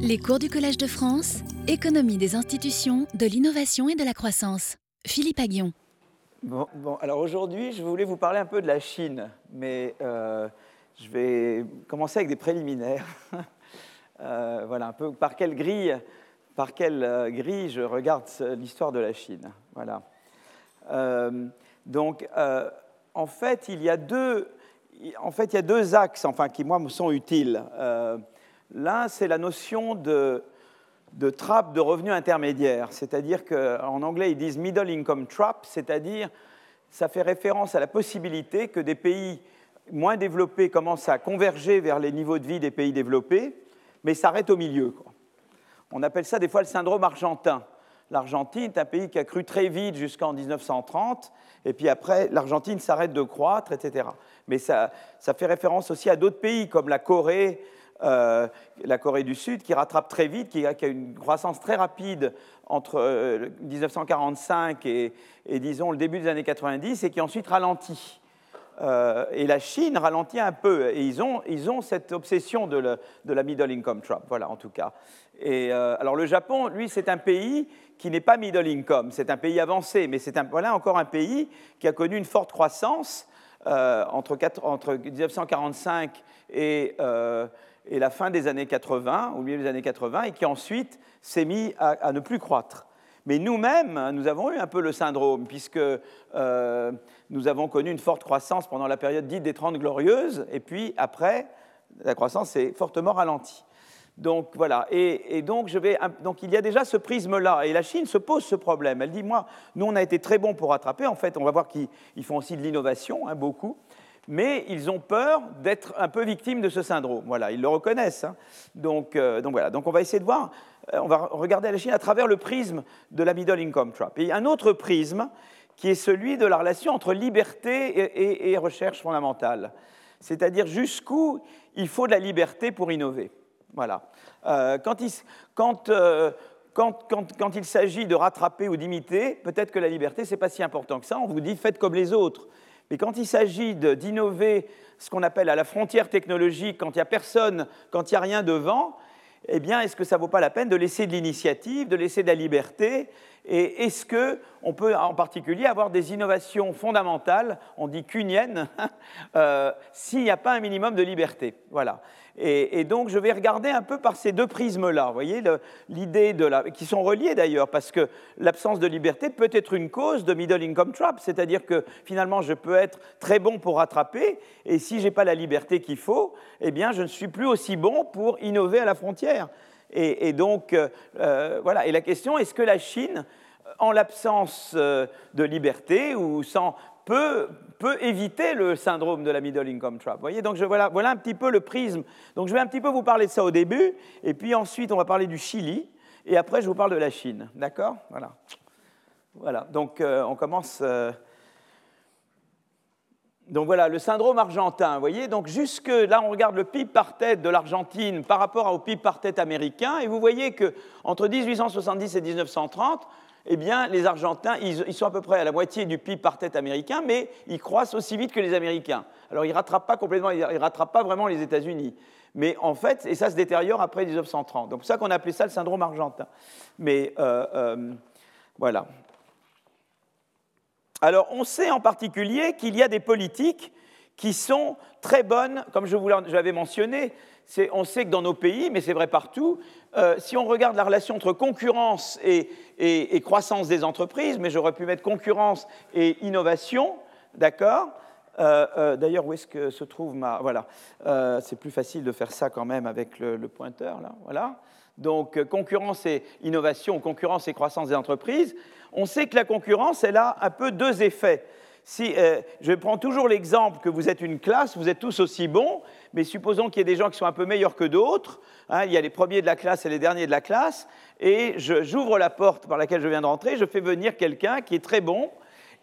Les cours du Collège de France, économie des institutions, de l'innovation et de la croissance. Philippe Aguillon. Bon, alors aujourd'hui, je voulais vous parler un peu de la Chine, mais euh, je vais commencer avec des préliminaires. euh, voilà, un peu par quelle grille, par quelle euh, grille je regarde l'histoire de la Chine. Voilà. Donc, en fait, il y a deux, en fait, il y a deux axes, enfin, qui moi me sont utiles. L'un, c'est la notion de, trappe de revenus intermédiaires, c'est-à-dire qu'en anglais, ils disent middle income trap, c'est-à-dire ça fait référence à la possibilité que des pays moins développés commencent à converger vers les niveaux de vie des pays développés, mais s'arrêtent au milieu. On appelle ça des fois le syndrome argentin. L'Argentine est un pays qui a cru très vite jusqu'en 1930, et puis après, l'Argentine s'arrête de croître, etc. Mais ça, fait référence aussi à d'autres pays comme la Corée, euh, la Corée du Sud, qui rattrape très vite, qui a, une croissance très rapide entre euh, 1945 et, et, disons, le début des années 90, et qui ensuite ralentit. Euh, et la Chine ralentit un peu, et ils ont, ils ont cette obsession de, la middle income trap, voilà, en tout cas. Et euh, alors le Japon, lui, c'est un pays qui n'est pas middle income, c'est un pays avancé, mais c'est voilà encore un pays qui a connu une forte croissance euh, entre, entre, 1945 et, euh, et, la fin des années 80, au milieu des années 80, et qui ensuite s'est mis à, ne plus croître. Mais nous-mêmes, nous avons eu un peu le syndrome, puisque euh, nous avons connu une forte croissance pendant la période dite des Trente Glorieuses, et puis après, la croissance est fortement ralentie. Donc voilà, et, donc, il y a déjà ce prisme-là, et la Chine se pose ce problème. Elle dit, moi, nous on a été très bons pour rattraper, en fait on va voir qu'ils font aussi de l'innovation, hein, beaucoup, mais ils ont peur d'être un peu victimes de ce syndrome. Voilà, ils le reconnaissent. Hein. Donc, euh, donc, voilà, donc on va essayer de voir, euh, on va regarder la Chine à travers le prisme de la middle income trap. Et un autre prisme qui est celui de la relation entre liberté et, recherche fondamentale, c'est-à-dire jusqu'où il faut de la liberté pour innover. Voilà. Euh, quand il, quand il s'agit de rattraper ou d'imiter, peut-être que la liberté, ce n'est pas si important que ça. On vous dit faites comme les autres. Mais quand il s'agit d'innover ce qu'on appelle à la frontière technologique, quand il n'y a personne, quand il n'y a rien devant, eh bien, est-ce que ça ne vaut pas la peine de laisser de l'initiative, de laisser de la liberté Et est-ce qu'on peut en particulier avoir des innovations fondamentales, on dit cuniennes, euh, s'il n'y a pas un minimum de liberté Voilà. Et, et, donc, je vais regarder un peu par ces deux prismes-là, vous voyez, l'idée de la. qui sont reliés d'ailleurs, parce que l'absence de liberté peut être une cause de middle income trap, c'est-à-dire que finalement, je peux être très bon pour rattraper, et si je n'ai pas la liberté qu'il faut, eh bien, je ne suis plus aussi bon pour innover à la frontière. Et, donc, euh, voilà. Et la question, est-ce que la Chine, en l'absence euh, de liberté ou sans peut, peut, éviter le syndrome de la middle income trap? Voyez, donc voilà, voilà un petit peu le prisme. Donc je vais un petit peu vous parler de ça au début, et puis ensuite on va parler du Chili, et après je vous parle de la Chine. D'accord? Voilà. Voilà. Donc euh, on commence. Euh... Donc voilà, le syndrome argentin, vous voyez, donc jusque là, on regarde le PIB par tête de l'Argentine par rapport au PIB par tête américain, et vous voyez que entre 1870 et 1930, eh bien, les Argentins, ils, sont à peu près à la moitié du PIB par tête américain, mais ils croissent aussi vite que les Américains. Alors, ils ne rattrapent pas complètement, ils ne rattrapent pas vraiment les États-Unis. Mais en fait, et ça se détériore après 1930. Donc, c'est pour ça qu'on a appelé ça le syndrome argentin. Mais euh, euh, voilà. Alors, on sait en particulier qu'il y a des politiques qui sont très bonnes, comme je vous l'avais mentionné. On sait que dans nos pays, mais c'est vrai partout, euh, si on regarde la relation entre concurrence et, croissance des entreprises, mais j'aurais pu mettre concurrence et innovation, d'accord euh, euh, D'ailleurs, où est-ce que se trouve ma... Voilà, c'est plus facile de faire ça quand même avec le, le pointeur, là, voilà. Donc, concurrence et innovation, concurrence et croissance des entreprises. On sait que la concurrence, elle a un peu deux effets. Si, euh, je prends toujours l'exemple que vous êtes une classe, vous êtes tous aussi bons, mais supposons qu'il y ait des gens qui sont un peu meilleurs que d'autres. Hein, il y a les premiers de la classe et les derniers de la classe, et j'ouvre la porte par laquelle je viens de rentrer, je fais venir quelqu'un qui est très bon.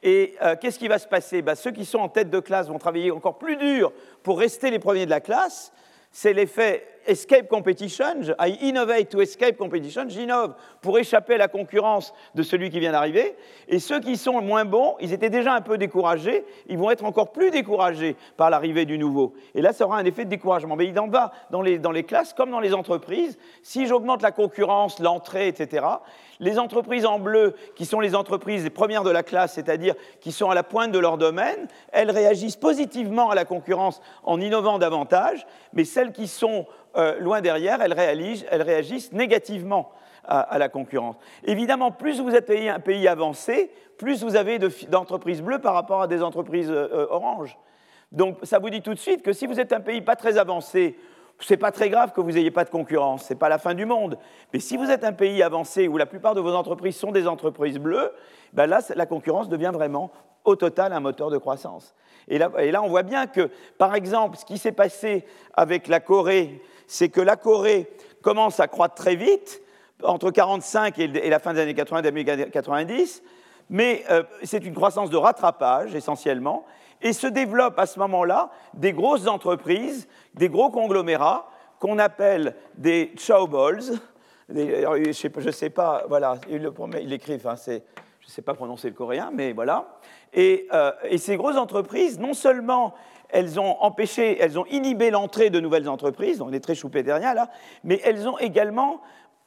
Et euh, qu'est-ce qui va se passer? Ben, Ceux qui sont en tête de classe vont travailler encore plus dur pour rester les premiers de la classe. C'est l'effet escape competition, I innovate to escape competition, j'innove pour échapper à la concurrence de celui qui vient d'arriver. Et ceux qui sont moins bons, ils étaient déjà un peu découragés, ils vont être encore plus découragés par l'arrivée du nouveau. Et là, ça aura un effet de découragement. Mais il en va dans les, dans les classes comme dans les entreprises. Si j'augmente la concurrence, l'entrée, etc., les entreprises en bleu, qui sont les entreprises les premières de la classe, c'est-à-dire qui sont à la pointe de leur domaine, elles réagissent positivement à la concurrence en innovant davantage, mais celles qui sont euh, loin derrière, elles réagissent, négativement à, la concurrence. Évidemment, plus vous êtes un pays avancé, plus vous avez d'entreprises bleues par rapport à des entreprises euh, euh, oranges. Donc ça vous dit tout de suite que si vous êtes un pays pas très avancé, ce n'est pas très grave que vous n'ayez pas de concurrence, ce n'est pas la fin du monde. Mais si vous êtes un pays avancé où la plupart de vos entreprises sont des entreprises bleues, ben là, la concurrence devient vraiment au total un moteur de croissance. Et là, on voit bien que, par exemple, ce qui s'est passé avec la Corée, c'est que la Corée commence à croître très vite, entre 1945 et la fin des années 80, 90, mais euh, c'est une croissance de rattrapage essentiellement, et se développent à ce moment-là des grosses entreprises, des gros conglomérats qu'on appelle des chowballs. Je ne sais pas, voilà, il, écrit, enfin, je ne sais pas prononcer le coréen, mais voilà. Et, euh, et, ces grosses entreprises, non seulement elles ont empêché, elles ont inhibé l'entrée de nouvelles entreprises, on est très derrière là, mais elles ont également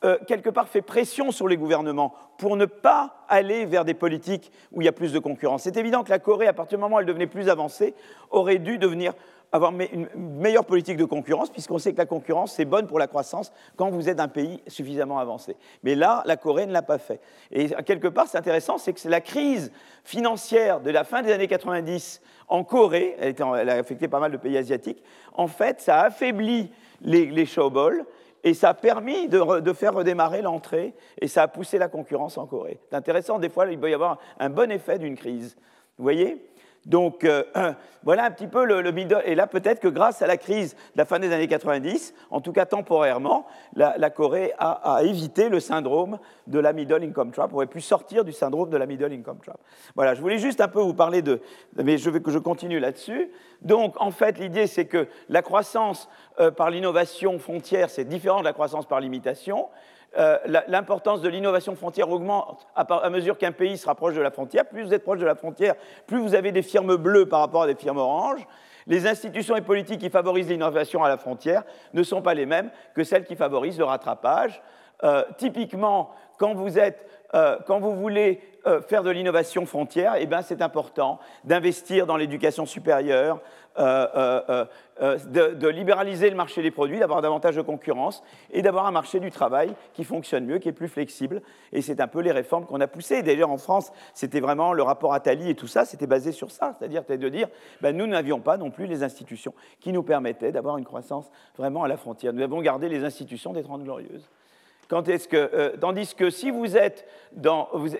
euh, quelque part fait pression sur les gouvernements pour ne pas aller vers des politiques où il y a plus de concurrence. C'est évident que la Corée, à partir du moment où elle devenait plus avancée, aurait dû devenir avoir une meilleure politique de concurrence, puisqu'on sait que la concurrence, c'est bonne pour la croissance quand vous êtes un pays suffisamment avancé. Mais là, la Corée ne l'a pas fait. Et quelque part, c'est intéressant, c'est que la crise financière de la fin des années 90 en Corée, elle, a affecté pas mal de pays asiatiques, en fait, ça a affaibli les, les showballs, et ça a permis de, faire redémarrer l'entrée et ça a poussé la concurrence en Corée. C'est intéressant, des fois, il peut y avoir un bon effet d'une crise. Vous voyez? Donc euh, voilà un petit peu le, middle. Et là, peut-être que grâce à la crise de la fin des années 90, en tout cas temporairement, la, Corée a, évité le syndrome de la middle income trap, aurait pu sortir du syndrome de la middle income trap. Voilà, je voulais juste un peu vous parler de, mais je veux que je continue là-dessus. Donc, en fait, l'idée, c'est que la croissance euh, par l'innovation frontière, c'est différent de la croissance par l'imitation. Euh, l'importance de l'innovation frontière augmente à, mesure qu'un pays se rapproche de la frontière. Plus vous êtes proche de la frontière, plus vous avez des firmes bleues par rapport à des firmes oranges. Les institutions et politiques qui favorisent l'innovation à la frontière ne sont pas les mêmes que celles qui favorisent le rattrapage. Euh, typiquement, quand vous, euh, voulez faire de l'innovation frontière, eh ben, c'est important d'investir dans l'éducation supérieure, euh, de, libéraliser le marché des produits, d'avoir davantage de concurrence et d'avoir un marché du travail qui fonctionne mieux, qui est plus flexible. Et c'est un peu les réformes qu'on a poussées. D'ailleurs, en France, c'était vraiment le rapport Attali et tout ça, c'était basé sur ça, c'est-à-dire de dire, ben, nous n'avions pas non plus les institutions qui nous permettaient d'avoir une croissance vraiment à la frontière. Nous avons gardé les institutions des Trente Glorieuses. Quand est-ce que, euh, tandis que si vous êtes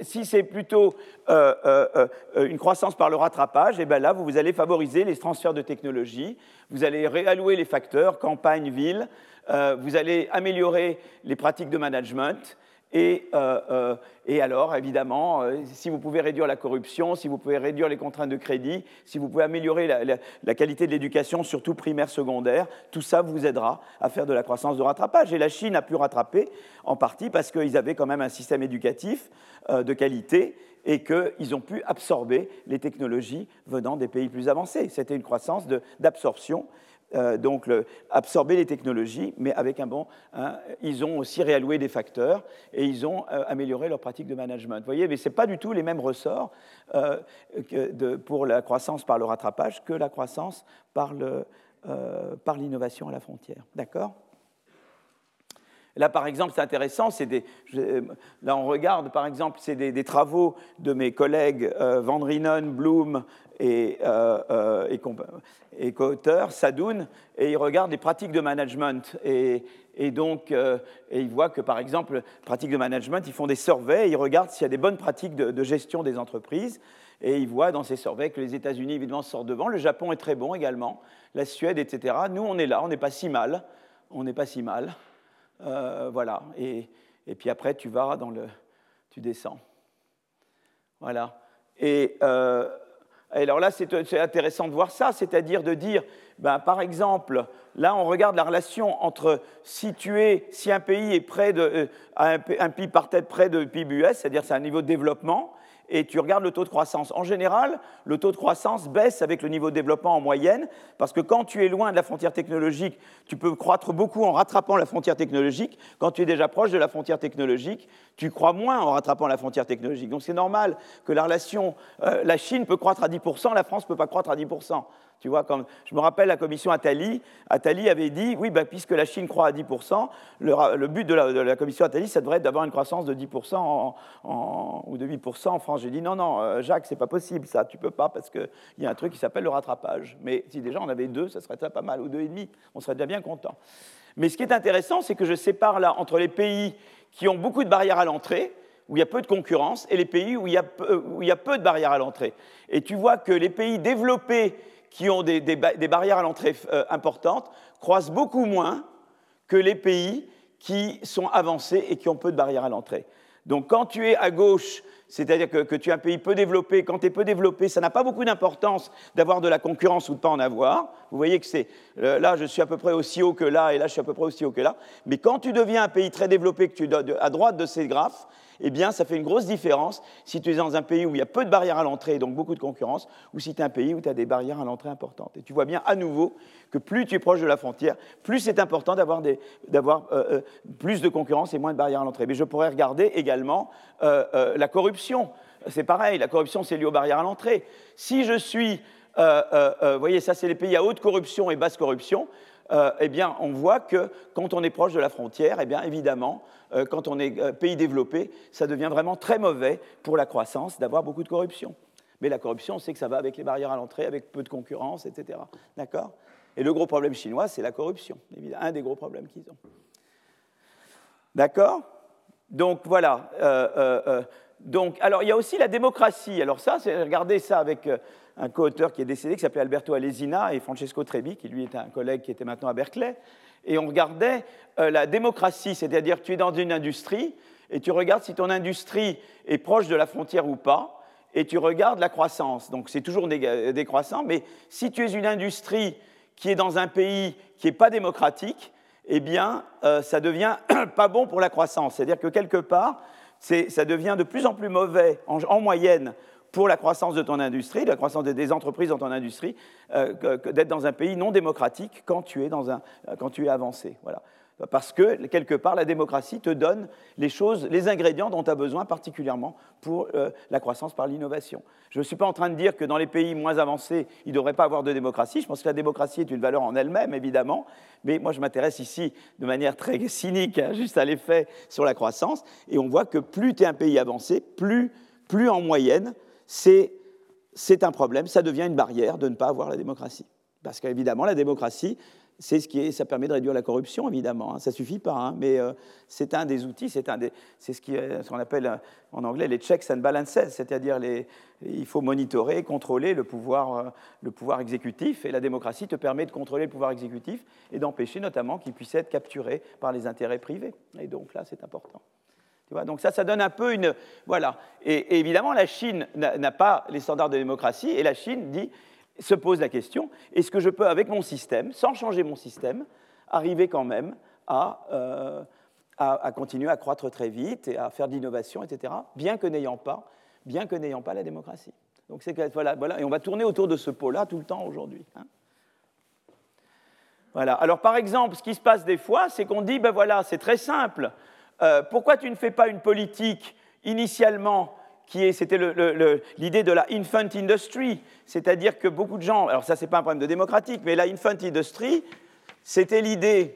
si c'est plutôt euh, euh, une croissance par le rattrapage, et eh bien là, vous, allez favoriser les transferts de technologie, vous allez réallouer les facteurs, campagne, ville, vous allez améliorer les pratiques de management, et, euh, euh, et, alors, évidemment, euh, si vous pouvez réduire la corruption, si vous pouvez réduire les contraintes de crédit, si vous pouvez améliorer la, qualité de l'éducation, surtout primaire, secondaire, tout ça vous aidera à faire de la croissance de rattrapage. Et la Chine a pu rattraper, en partie parce qu'ils avaient quand même un système éducatif de qualité et qu'ils ont pu absorber les technologies venant des pays plus avancés. C'était une croissance d'absorption euh, donc absorber les technologies, mais avec un bon. Hein, ils ont aussi réalloué des facteurs et ils ont euh, amélioré leurs pratiques de management. Vous voyez, mais ce n'est pas du tout les mêmes ressorts euh, pour la croissance par le rattrapage que la croissance par l'innovation à la frontière. D'accord? Là, par exemple, c'est intéressant, des, là on regarde, par exemple, c'est des, travaux de mes collègues Van Rienen, Bloom et, euh, euh et, co-auteurs, Sadoun, et ils regardent les pratiques de management. Et, donc, euh, et ils voient que, par exemple, pratiques de management, ils font des surveys, ils regardent s'il y a des bonnes pratiques de, gestion des entreprises, et ils voient dans ces surveys que les États-Unis, évidemment, sortent devant, le Japon est très bon également, la Suède, etc. Nous, on est là, on n'est pas si mal, on n'est pas si mal. Euh, voilà. Et, puis après, tu vas dans le. Tu descends. Voilà. Et, euh, alors là, c'est intéressant de voir ça, c'est-à-dire de dire ben, par exemple, là, on regarde la relation entre si, tu es, si un pays est près de, euh, un, PIB par tête près de PIB US, c'est-à-dire c'est un niveau de développement, et tu regardes le taux de croissance. En général, le taux de croissance baisse avec le niveau de développement en moyenne, parce que quand tu es loin de la frontière technologique, tu peux croître beaucoup en rattrapant la frontière technologique. Quand tu es déjà proche de la frontière technologique, tu crois moins en rattrapant la frontière technologique. Donc c'est normal que la relation, euh, la Chine peut croître à 10%, la France ne peut pas croître à 10%. Tu vois, comme, je me rappelle la commission Attali, Attali avait dit, oui, ben, puisque la Chine croît à 10%, le, but de la, commission Attali, ça devrait être d'avoir une croissance de 10% ou de 8% en France. J'ai dit, non, non, euh, Jacques, c'est pas possible, ça, tu peux pas, parce qu'il y a un truc qui s'appelle le rattrapage. Mais si déjà on avait deux, ça serait déjà pas mal, ou deux et demi, on serait déjà bien content. Mais ce qui est intéressant, c'est que je sépare là entre les pays qui ont beaucoup de barrières à l'entrée, où il y a peu de concurrence, et les pays où il y a peu, où il y a peu de barrières à l'entrée. Et tu vois que les pays développés qui ont des, barrières à l'entrée euh, importantes croissent beaucoup moins que les pays qui sont avancés et qui ont peu de barrières à l'entrée. Donc quand tu es à gauche, c'est-à-dire que, tu es un pays peu développé, quand tu es peu développé, ça n'a pas beaucoup d'importance d'avoir de la concurrence ou de pas en avoir. Vous voyez que c'est euh, là, je suis à peu près aussi haut que là, et là, je suis à peu près aussi haut que là. Mais quand tu deviens un pays très développé, que tu es à droite de ces graphes, eh bien, ça fait une grosse différence si tu es dans un pays où il y a peu de barrières à l'entrée, donc beaucoup de concurrence, ou si tu es un pays où tu as des barrières à l'entrée importantes. Et tu vois bien à nouveau que plus tu es proche de la frontière, plus c'est important d'avoir euh, euh, plus de concurrence et moins de barrières à l'entrée. Mais je pourrais regarder également euh, la corruption. C'est pareil, la corruption, c'est lié aux barrières à l'entrée. Si je suis, vous voyez, ça, c'est les pays à haute corruption et basse corruption. Eh bien, on voit que quand on est proche de la frontière, eh bien, évidemment, euh, quand on est euh, pays développé, ça devient vraiment très mauvais pour la croissance d'avoir beaucoup de corruption. Mais la corruption, on sait que ça va avec les barrières à l'entrée, avec peu de concurrence, etc. D'accord? Et le gros problème chinois, c'est la corruption, évidemment, un des gros problèmes qu'ils ont. D'accord? Donc voilà. Euh, donc, alors il y a aussi la démocratie. Alors ça, regardez ça avec un co-auteur qui est décédé, qui s'appelait Alberto Alesina, et Francesco Trebi, qui lui était un collègue qui était maintenant à Berkeley et on regardait euh, la démocratie, c'est-à-dire tu es dans une industrie et tu regardes si ton industrie est proche de la frontière ou pas, et tu regardes la croissance. Donc c'est toujours décroissant, mais si tu es une industrie qui est dans un pays qui n'est pas démocratique, eh bien, euh, ça devient pas bon pour la croissance. C'est-à-dire que quelque part, ça devient de plus en plus mauvais en moyenne pour la croissance de ton industrie, la croissance des entreprises dans ton industrie, euh, d'être dans un pays non démocratique quand tu es, dans un, quand tu es avancé. Voilà. Parce que, quelque part, la démocratie te donne les choses, les ingrédients dont tu as besoin, particulièrement pour euh, la croissance par l'innovation. Je ne suis pas en train de dire que dans les pays moins avancés, il ne devrait pas avoir de démocratie. Je pense que la démocratie est une valeur en elle-même, évidemment. Mais moi, je m'intéresse ici de manière très cynique, hein, juste à l'effet sur la croissance. Et on voit que plus tu es un pays avancé, plus, plus en moyenne, c'est un problème, ça devient une barrière de ne pas avoir la démocratie. Parce qu'évidemment, la démocratie, c'est ce qui ça permet de réduire la corruption, évidemment. Hein. Ça suffit pas, hein, mais euh, c'est un des outils, c'est ce qu'on appelle euh, en anglais les checks and balances, c'est-à-dire il faut monitorer, contrôler le pouvoir, euh, le pouvoir exécutif, et la démocratie te permet de contrôler le pouvoir exécutif et d'empêcher notamment qu'il puisse être capturé par les intérêts privés. Et donc là, c'est important donc ça, ça donne un peu une... Voilà. Et, évidemment, la Chine n'a pas les standards de démocratie, et la Chine dit, se pose la question, est-ce que je peux, avec mon système, sans changer mon système, arriver quand même à, euh, à, continuer à croître très vite et à faire de l'innovation, etc., bien que n'ayant pas, pas la démocratie? Donc c'est voilà, voilà, et on va tourner autour de ce pot-là tout le temps aujourd'hui. Hein. Voilà. Alors par exemple, ce qui se passe des fois, c'est qu'on dit, ben voilà, c'est très simple. Euh, pourquoi tu ne fais pas une politique initialement qui c'était l'idée de la infant industry, c'est-à-dire que beaucoup de gens, alors ça c'est pas un problème de démocratique, mais la infant industry, c'était l'idée,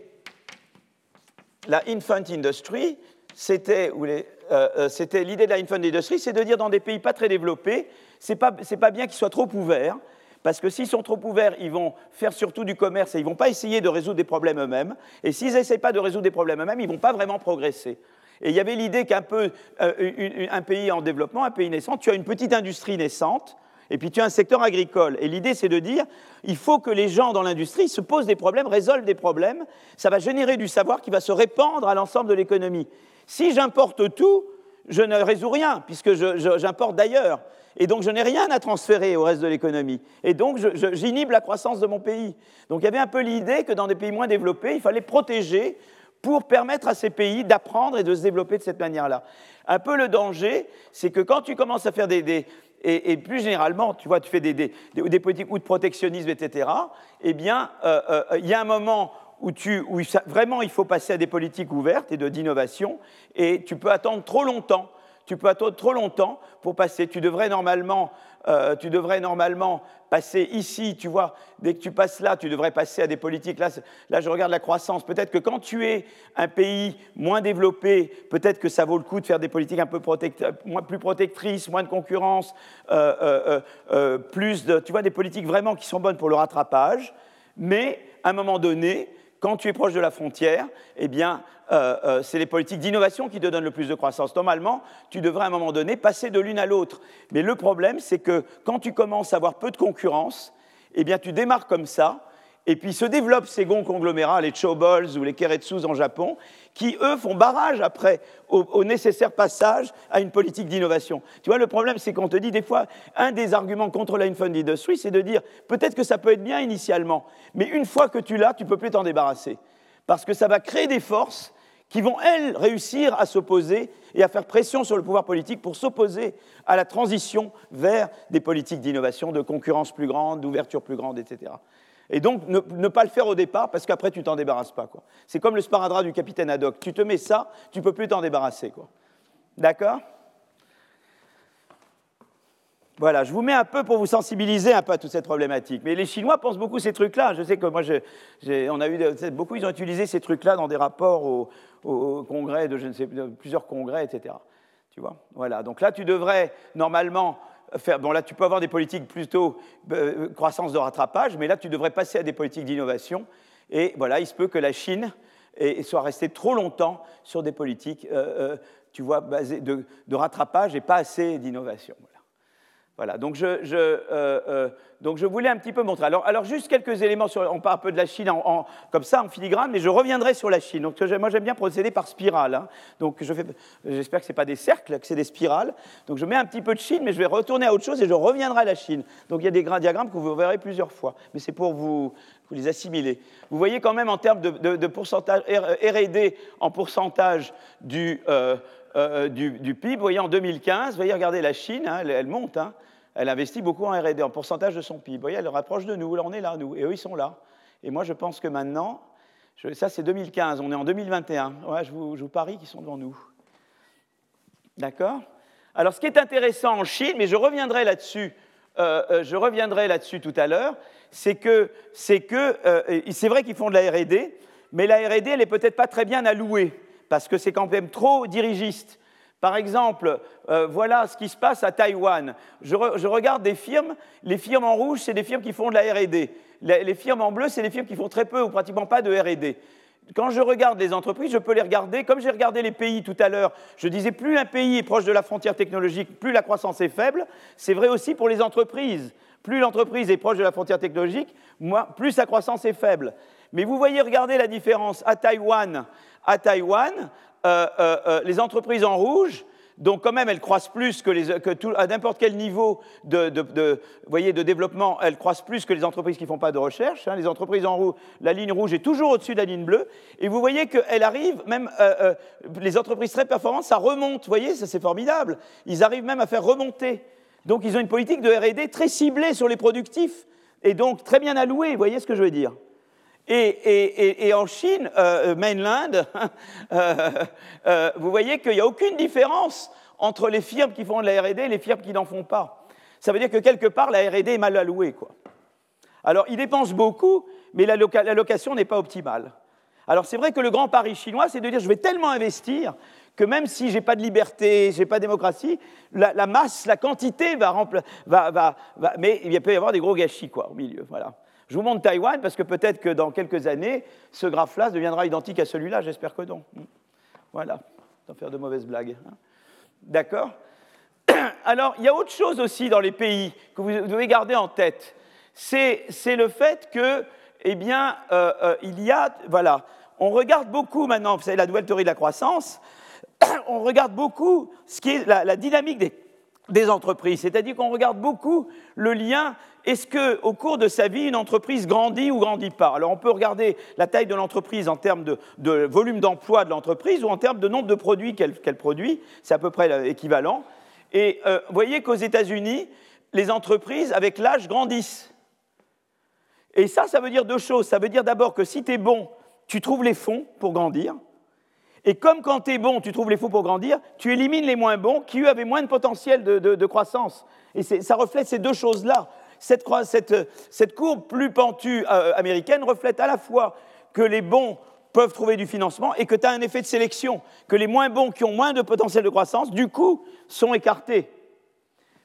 la infant industry, c'était euh, euh, l'idée de la infant industry, c'est de dire dans des pays pas très développés, c'est pas, pas bien qu'ils soient trop ouverts, parce que s'ils sont trop ouverts, ils vont faire surtout du commerce et ils ne vont pas essayer de résoudre des problèmes eux-mêmes. Et s'ils n'essayent pas de résoudre des problèmes eux-mêmes, ils ne vont pas vraiment progresser. Et il y avait l'idée qu'un peu, euh, un pays en développement, un pays naissant, tu as une petite industrie naissante, et puis tu as un secteur agricole. Et l'idée, c'est de dire, il faut que les gens dans l'industrie se posent des problèmes, résolvent des problèmes. Ça va générer du savoir qui va se répandre à l'ensemble de l'économie. Si j'importe tout, je ne résous rien, puisque j'importe d'ailleurs. Et donc, je n'ai rien à transférer au reste de l'économie. Et donc, j'inhibe la croissance de mon pays. Donc, il y avait un peu l'idée que dans des pays moins développés, il fallait protéger pour permettre à ces pays d'apprendre et de se développer de cette manière-là. Un peu le danger, c'est que quand tu commences à faire des, et, plus généralement, tu vois, tu fais des, des, politiques ou de protectionnisme, etc., eh bien, euh, euh, il y a un moment où, tu, où vraiment il faut passer à des politiques ouvertes et d'innovation, et tu peux attendre trop longtemps tu peux attendre trop longtemps pour passer. Tu devrais normalement, euh, tu devrais normalement passer ici, tu vois, dès que tu passes là, tu devrais passer à des politiques. Là, là je regarde la croissance. Peut-être que quand tu es un pays moins développé, peut-être que ça vaut le coup de faire des politiques un peu plus protectrices, moins de concurrence, euh, euh, plus de, tu vois, des politiques vraiment qui sont bonnes pour le rattrapage. Mais à un moment donné, quand tu es proche de la frontière, eh bien, euh, euh, c'est les politiques d'innovation qui te donnent le plus de croissance. Normalement, tu devrais à un moment donné passer de l'une à l'autre. Mais le problème, c'est que quand tu commences à avoir peu de concurrence, eh bien, tu démarres comme ça, et puis se développent ces grands conglomérats, les Chobols ou les Keretsus en Japon, qui, eux, font barrage après au, nécessaire passage à une politique d'innovation. Tu vois, le problème, c'est qu'on te dit des fois, un des arguments contre la Infund Industry, c'est de dire, peut-être que ça peut être bien initialement, mais une fois que tu l'as, tu ne peux plus t'en débarrasser. Parce que ça va créer des forces qui vont, elles, réussir à s'opposer et à faire pression sur le pouvoir politique pour s'opposer à la transition vers des politiques d'innovation, de concurrence plus grande, d'ouverture plus grande, etc. Et donc, ne, pas le faire au départ, parce qu'après, tu t'en débarrasses pas. C'est comme le sparadrap du capitaine Haddock. Tu te mets ça, tu peux plus t'en débarrasser. D'accord? Voilà, je vous mets un peu pour vous sensibiliser un peu à toute cette problématique. Mais les Chinois pensent beaucoup ces trucs-là. Je sais que moi, on a eu beaucoup, ils ont utilisé ces trucs-là dans des rapports au, congrès de je ne sais plusieurs congrès, etc. Tu vois, voilà. Donc là, tu devrais normalement bon là tu peux avoir des politiques plutôt euh, croissance de rattrapage, mais là tu devrais passer à des politiques d'innovation. Et voilà, il se peut que la Chine soit restée trop longtemps sur des politiques, euh, euh, tu vois, de, de, rattrapage et pas assez d'innovation. Voilà, donc je, euh, euh, donc je, voulais un petit peu montrer. Alors, juste quelques éléments, on parle un peu de la Chine comme ça, en filigrane, mais je reviendrai sur la Chine. Moi j'aime bien procéder par spirale. Hein. Donc j'espère que ce n'est pas des cercles, que c'est des spirales. Donc je mets un petit peu de Chine, mais je vais retourner à autre chose et je reviendrai à la Chine. Donc il y a des diagrammes que vous verrez plusieurs fois, mais c'est pour vous, vous, les assimiler. Vous voyez quand même en termes de, pourcentage, R&D en pourcentage du... Euh, euh, du, PIB. Vous voyez, en 2015, vous voyez, regardez la Chine, hein, elle, monte, hein. elle investit beaucoup en R&D, en pourcentage de son PIB. Vous voyez, elle rapproche de nous, là, on est là, nous, et eux, ils sont là. Et moi, je pense que maintenant, ça c'est 2015, on est en 2021. Ouais, je, vous, je vous parie qu'ils sont devant nous. D'accord? Alors, ce qui est intéressant en Chine, mais je reviendrai là-dessus, euh, euh, je reviendrai là-dessus tout à l'heure, c'est que c'est que c'est vrai qu'ils font de la R&D, mais la R&D, elle n'est peut-être pas très bien allouée parce que c'est quand même trop dirigiste. Par exemple, euh, voilà ce qui se passe à Taïwan. Je, regarde des firmes, les firmes en rouge, c'est des firmes qui font de la RD. Les, firmes en bleu, c'est des firmes qui font très peu ou pratiquement pas de RD. Quand je regarde les entreprises, je peux les regarder, comme j'ai regardé les pays tout à l'heure, je disais plus un pays est proche de la frontière technologique, plus la croissance est faible. C'est vrai aussi pour les entreprises. Plus l'entreprise est proche de la frontière technologique, plus sa croissance est faible. Mais vous voyez, regardez la différence à Taïwan à Taïwan, euh, euh, euh, les entreprises en rouge, donc quand même elles croissent plus que, les, tout, à n'importe quel niveau de, de, voyez, de développement, elles croissent plus que les entreprises qui ne font pas de recherche. Hein. Les entreprises en rouge, la ligne rouge est toujours au-dessus de la ligne bleue. Et vous voyez qu'elles arrivent, même les entreprises très performantes, ça remonte. Vous voyez, ça c'est formidable. Ils arrivent même à faire remonter. Donc ils ont une politique de RD très ciblée sur les productifs et donc très bien allouée. Vous voyez ce que je veux dire? Et, en Chine, euh, mainland, euh, euh, vous voyez qu'il n'y a aucune différence entre les firmes qui font de la RD et les firmes qui n'en font pas. Ça veut dire que quelque part, la RD est mal allouée. Quoi. Alors, ils dépensent beaucoup, mais l'allocation n'est pas optimale. Alors, c'est vrai que le grand pari chinois, c'est de dire je vais tellement investir que même si je n'ai pas de liberté, je n'ai pas de démocratie, la, masse, la quantité va, va, Mais il peut y avoir des gros gâchis quoi, au milieu. Voilà. Je vous montre Taïwan parce que peut-être que dans quelques années, ce graphe-là deviendra identique à celui-là, j'espère que non. Voilà, sans faire de mauvaises blagues. Hein. D'accord? Alors, il y a autre chose aussi dans les pays que vous devez garder en tête. C'est le fait que, eh bien, euh, euh, il y a, voilà, on regarde beaucoup maintenant, vous savez, la nouvelle théorie de la croissance, on regarde beaucoup ce qui est la, dynamique des, des entreprises. C'est-à-dire qu'on regarde beaucoup le lien. Est-ce qu'au cours de sa vie, une entreprise grandit ou grandit pas? Alors on peut regarder la taille de l'entreprise en termes de, volume d'emploi de l'entreprise ou en termes de nombre de produits qu'elle produit. C'est à peu près équivalent. Et euh, vous voyez qu'aux États-Unis, les entreprises, avec l'âge, grandissent. Et ça, ça veut dire deux choses. Ça veut dire d'abord que si tu es bon, tu trouves les fonds pour grandir. Et comme quand tu es bon, tu trouves les fonds pour grandir, tu élimines les moins bons qui, eux, avaient moins de potentiel de, croissance. Et ça reflète ces deux choses-là. Cette, courbe plus pentue euh, américaine reflète à la fois que les bons peuvent trouver du financement et que tu as un effet de sélection, que les moins bons qui ont moins de potentiel de croissance, du coup, sont écartés.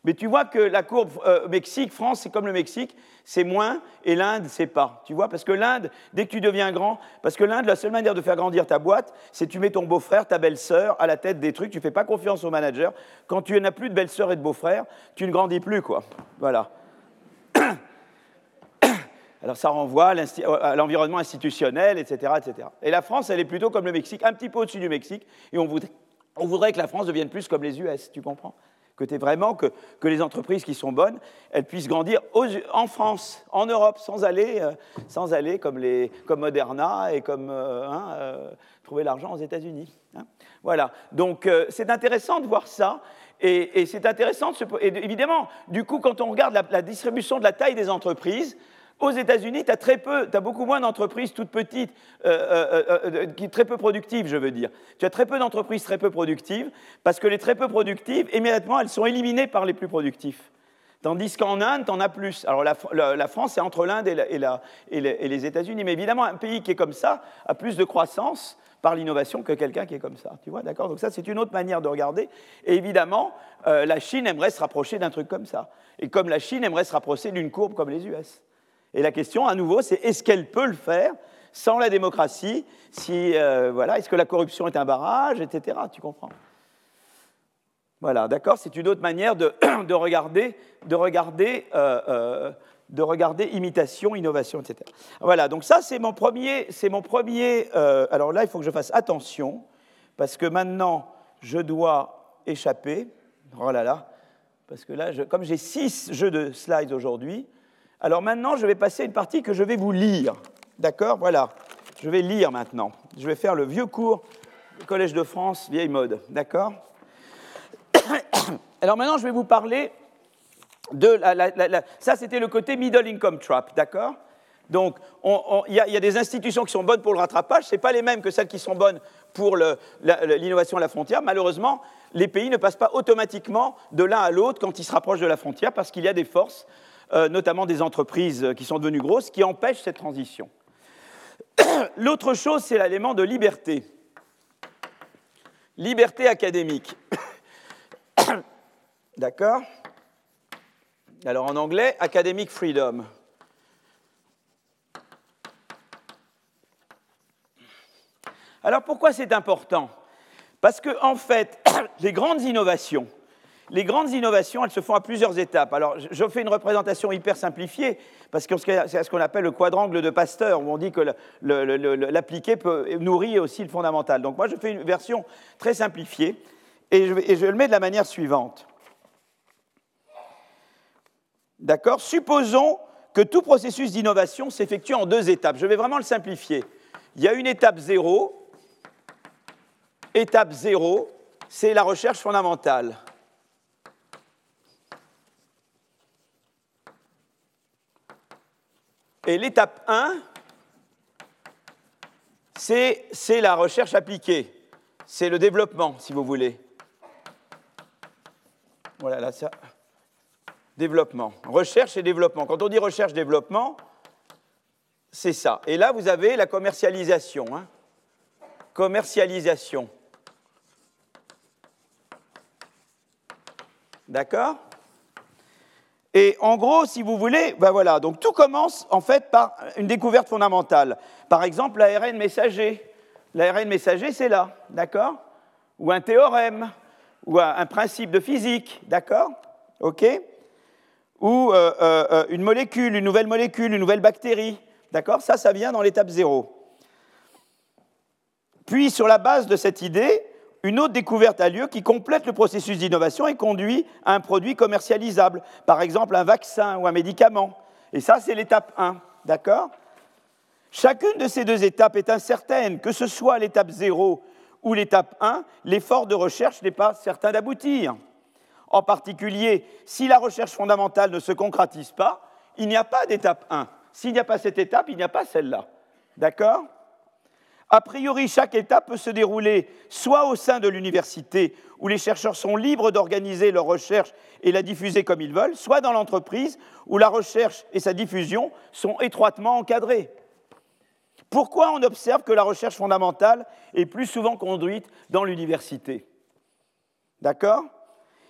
Mais tu vois que la courbe euh, Mexique, France, c'est comme le Mexique, c'est moins, et l'Inde, c'est pas. Tu vois, parce que l'Inde, dès que tu deviens grand, parce que l'Inde, la seule manière de faire grandir ta boîte, c'est tu mets ton beau-frère, ta belle-sœur à la tête des trucs, tu fais pas confiance au manager. Quand tu n'as plus de belle-sœur et de beau-frère, tu ne grandis plus, quoi. Voilà. Alors ça renvoie à l'environnement institutionnel, etc., etc. Et la France, elle est plutôt comme le Mexique, un petit peu au-dessus du Mexique, et on voudrait, que la France devienne plus comme les US, tu comprends? Que tu vraiment que, les entreprises qui sont bonnes, elles puissent grandir en France, en Europe, sans aller, euh, sans aller comme, les, comme Moderna et comme euh, hein, euh, trouver l'argent aux États-Unis. Hein. Voilà. Donc c'est intéressant de voir ça. Et, c'est intéressant, évidemment, du coup, quand on regarde la distribution de la taille des entreprises, aux États-Unis, tu as très peu, as beaucoup moins d'entreprises toutes petites, euh, euh, euh, très peu productives, je veux dire. Tu as très peu d'entreprises très peu productives, parce que les très peu productives, immédiatement, elles sont éliminées par les plus productifs. Tandis qu'en Inde, tu en as plus. Alors la, France, c'est entre l'Inde et, les États-Unis. Mais évidemment, un pays qui est comme ça a plus de croissance par l'innovation que quelqu'un qui est comme ça. Tu vois, d'accord? Donc ça, c'est une autre manière de regarder. Et évidemment, la Chine aimerait se rapprocher d'un truc comme ça. Et comme la Chine aimerait se rapprocher d'une courbe comme les US. Et la question, à nouveau, c'est est-ce qu'elle peut le faire sans la démocratie si, euh, voilà, Est-ce que la corruption est un barrage, etc. Tu comprends? Voilà, d'accord C'est une autre manière de, regarder, de regarder, euh, euh, de regarder imitation, innovation, etc. Voilà, donc ça, c'est mon premier. Mon premier alors là, il faut que je fasse attention, parce que maintenant, je dois échapper. Oh là là, parce que là, comme j'ai six jeux de slides aujourd'hui, alors maintenant, je vais passer une partie que je vais vous lire. D'accord? Voilà. Je vais lire maintenant. Je vais faire le vieux cours du Collège de France, vieille mode. D'accord? Alors maintenant, je vais vous parler de la, ça, c'était le côté middle income trap. D'accord? Donc, il y, a des institutions qui sont bonnes pour le rattrapage, ce pas les mêmes que celles qui sont bonnes pour l'innovation à la frontière. Malheureusement, les pays ne passent pas automatiquement de l'un à l'autre quand ils se rapprochent de la frontière parce qu'il y a des forces euh, notamment des entreprises qui sont devenues grosses, qui empêchent cette transition. L'autre chose, c'est l'élément de liberté. Liberté académique. D'accord Alors en anglais, academic freedom. Alors pourquoi c'est important? Parce que en fait, les grandes innovations les grandes innovations, elles se font à plusieurs étapes. Alors, je fais une représentation hyper simplifiée, parce que c'est ce qu'on appelle le quadrangle de Pasteur, où on dit que l'appliqué nourrit aussi le fondamental. Donc, moi, je fais une version très simplifiée, et je, et je le mets de la manière suivante. D'accord? Supposons que tout processus d'innovation s'effectue en deux étapes. Je vais vraiment le simplifier. Il y a une étape zéro. Étape zéro, c'est la recherche fondamentale. Et l'étape 1, c'est la recherche appliquée. C'est le développement, si vous voulez. Voilà, là, ça. Développement. Recherche et développement. Quand on dit recherche-développement, c'est ça. Et là, vous avez la commercialisation. Hein. Commercialisation. D'accord? Et en gros, si vous voulez, ben voilà, donc tout commence en fait par une découverte fondamentale. Par exemple, l'ARN messager. L'ARN messager, c'est là, d'accord? Ou un théorème, ou un principe de physique, d'accord? OK? Ou euh, euh, euh, une molécule, une nouvelle molécule, une nouvelle bactérie, d'accord? Ça, ça vient dans l'étape zéro. Puis, sur la base de cette idée, une autre découverte a lieu qui complète le processus d'innovation et conduit à un produit commercialisable, par exemple un vaccin ou un médicament. Et ça, c'est l'étape 1, d'accord? Chacune de ces deux étapes est incertaine, que ce soit l'étape 0 ou l'étape 1, l'effort de recherche n'est pas certain d'aboutir. En particulier, si la recherche fondamentale ne se concrétise pas, il n'y a pas d'étape 1. S'il n'y a pas cette étape, il n'y a pas celle-là. D'accord? A priori, chaque étape peut se dérouler soit au sein de l'université, où les chercheurs sont libres d'organiser leur recherche et la diffuser comme ils veulent, soit dans l'entreprise, où la recherche et sa diffusion sont étroitement encadrées. Pourquoi on observe que la recherche fondamentale est plus souvent conduite dans l'université? D'accord?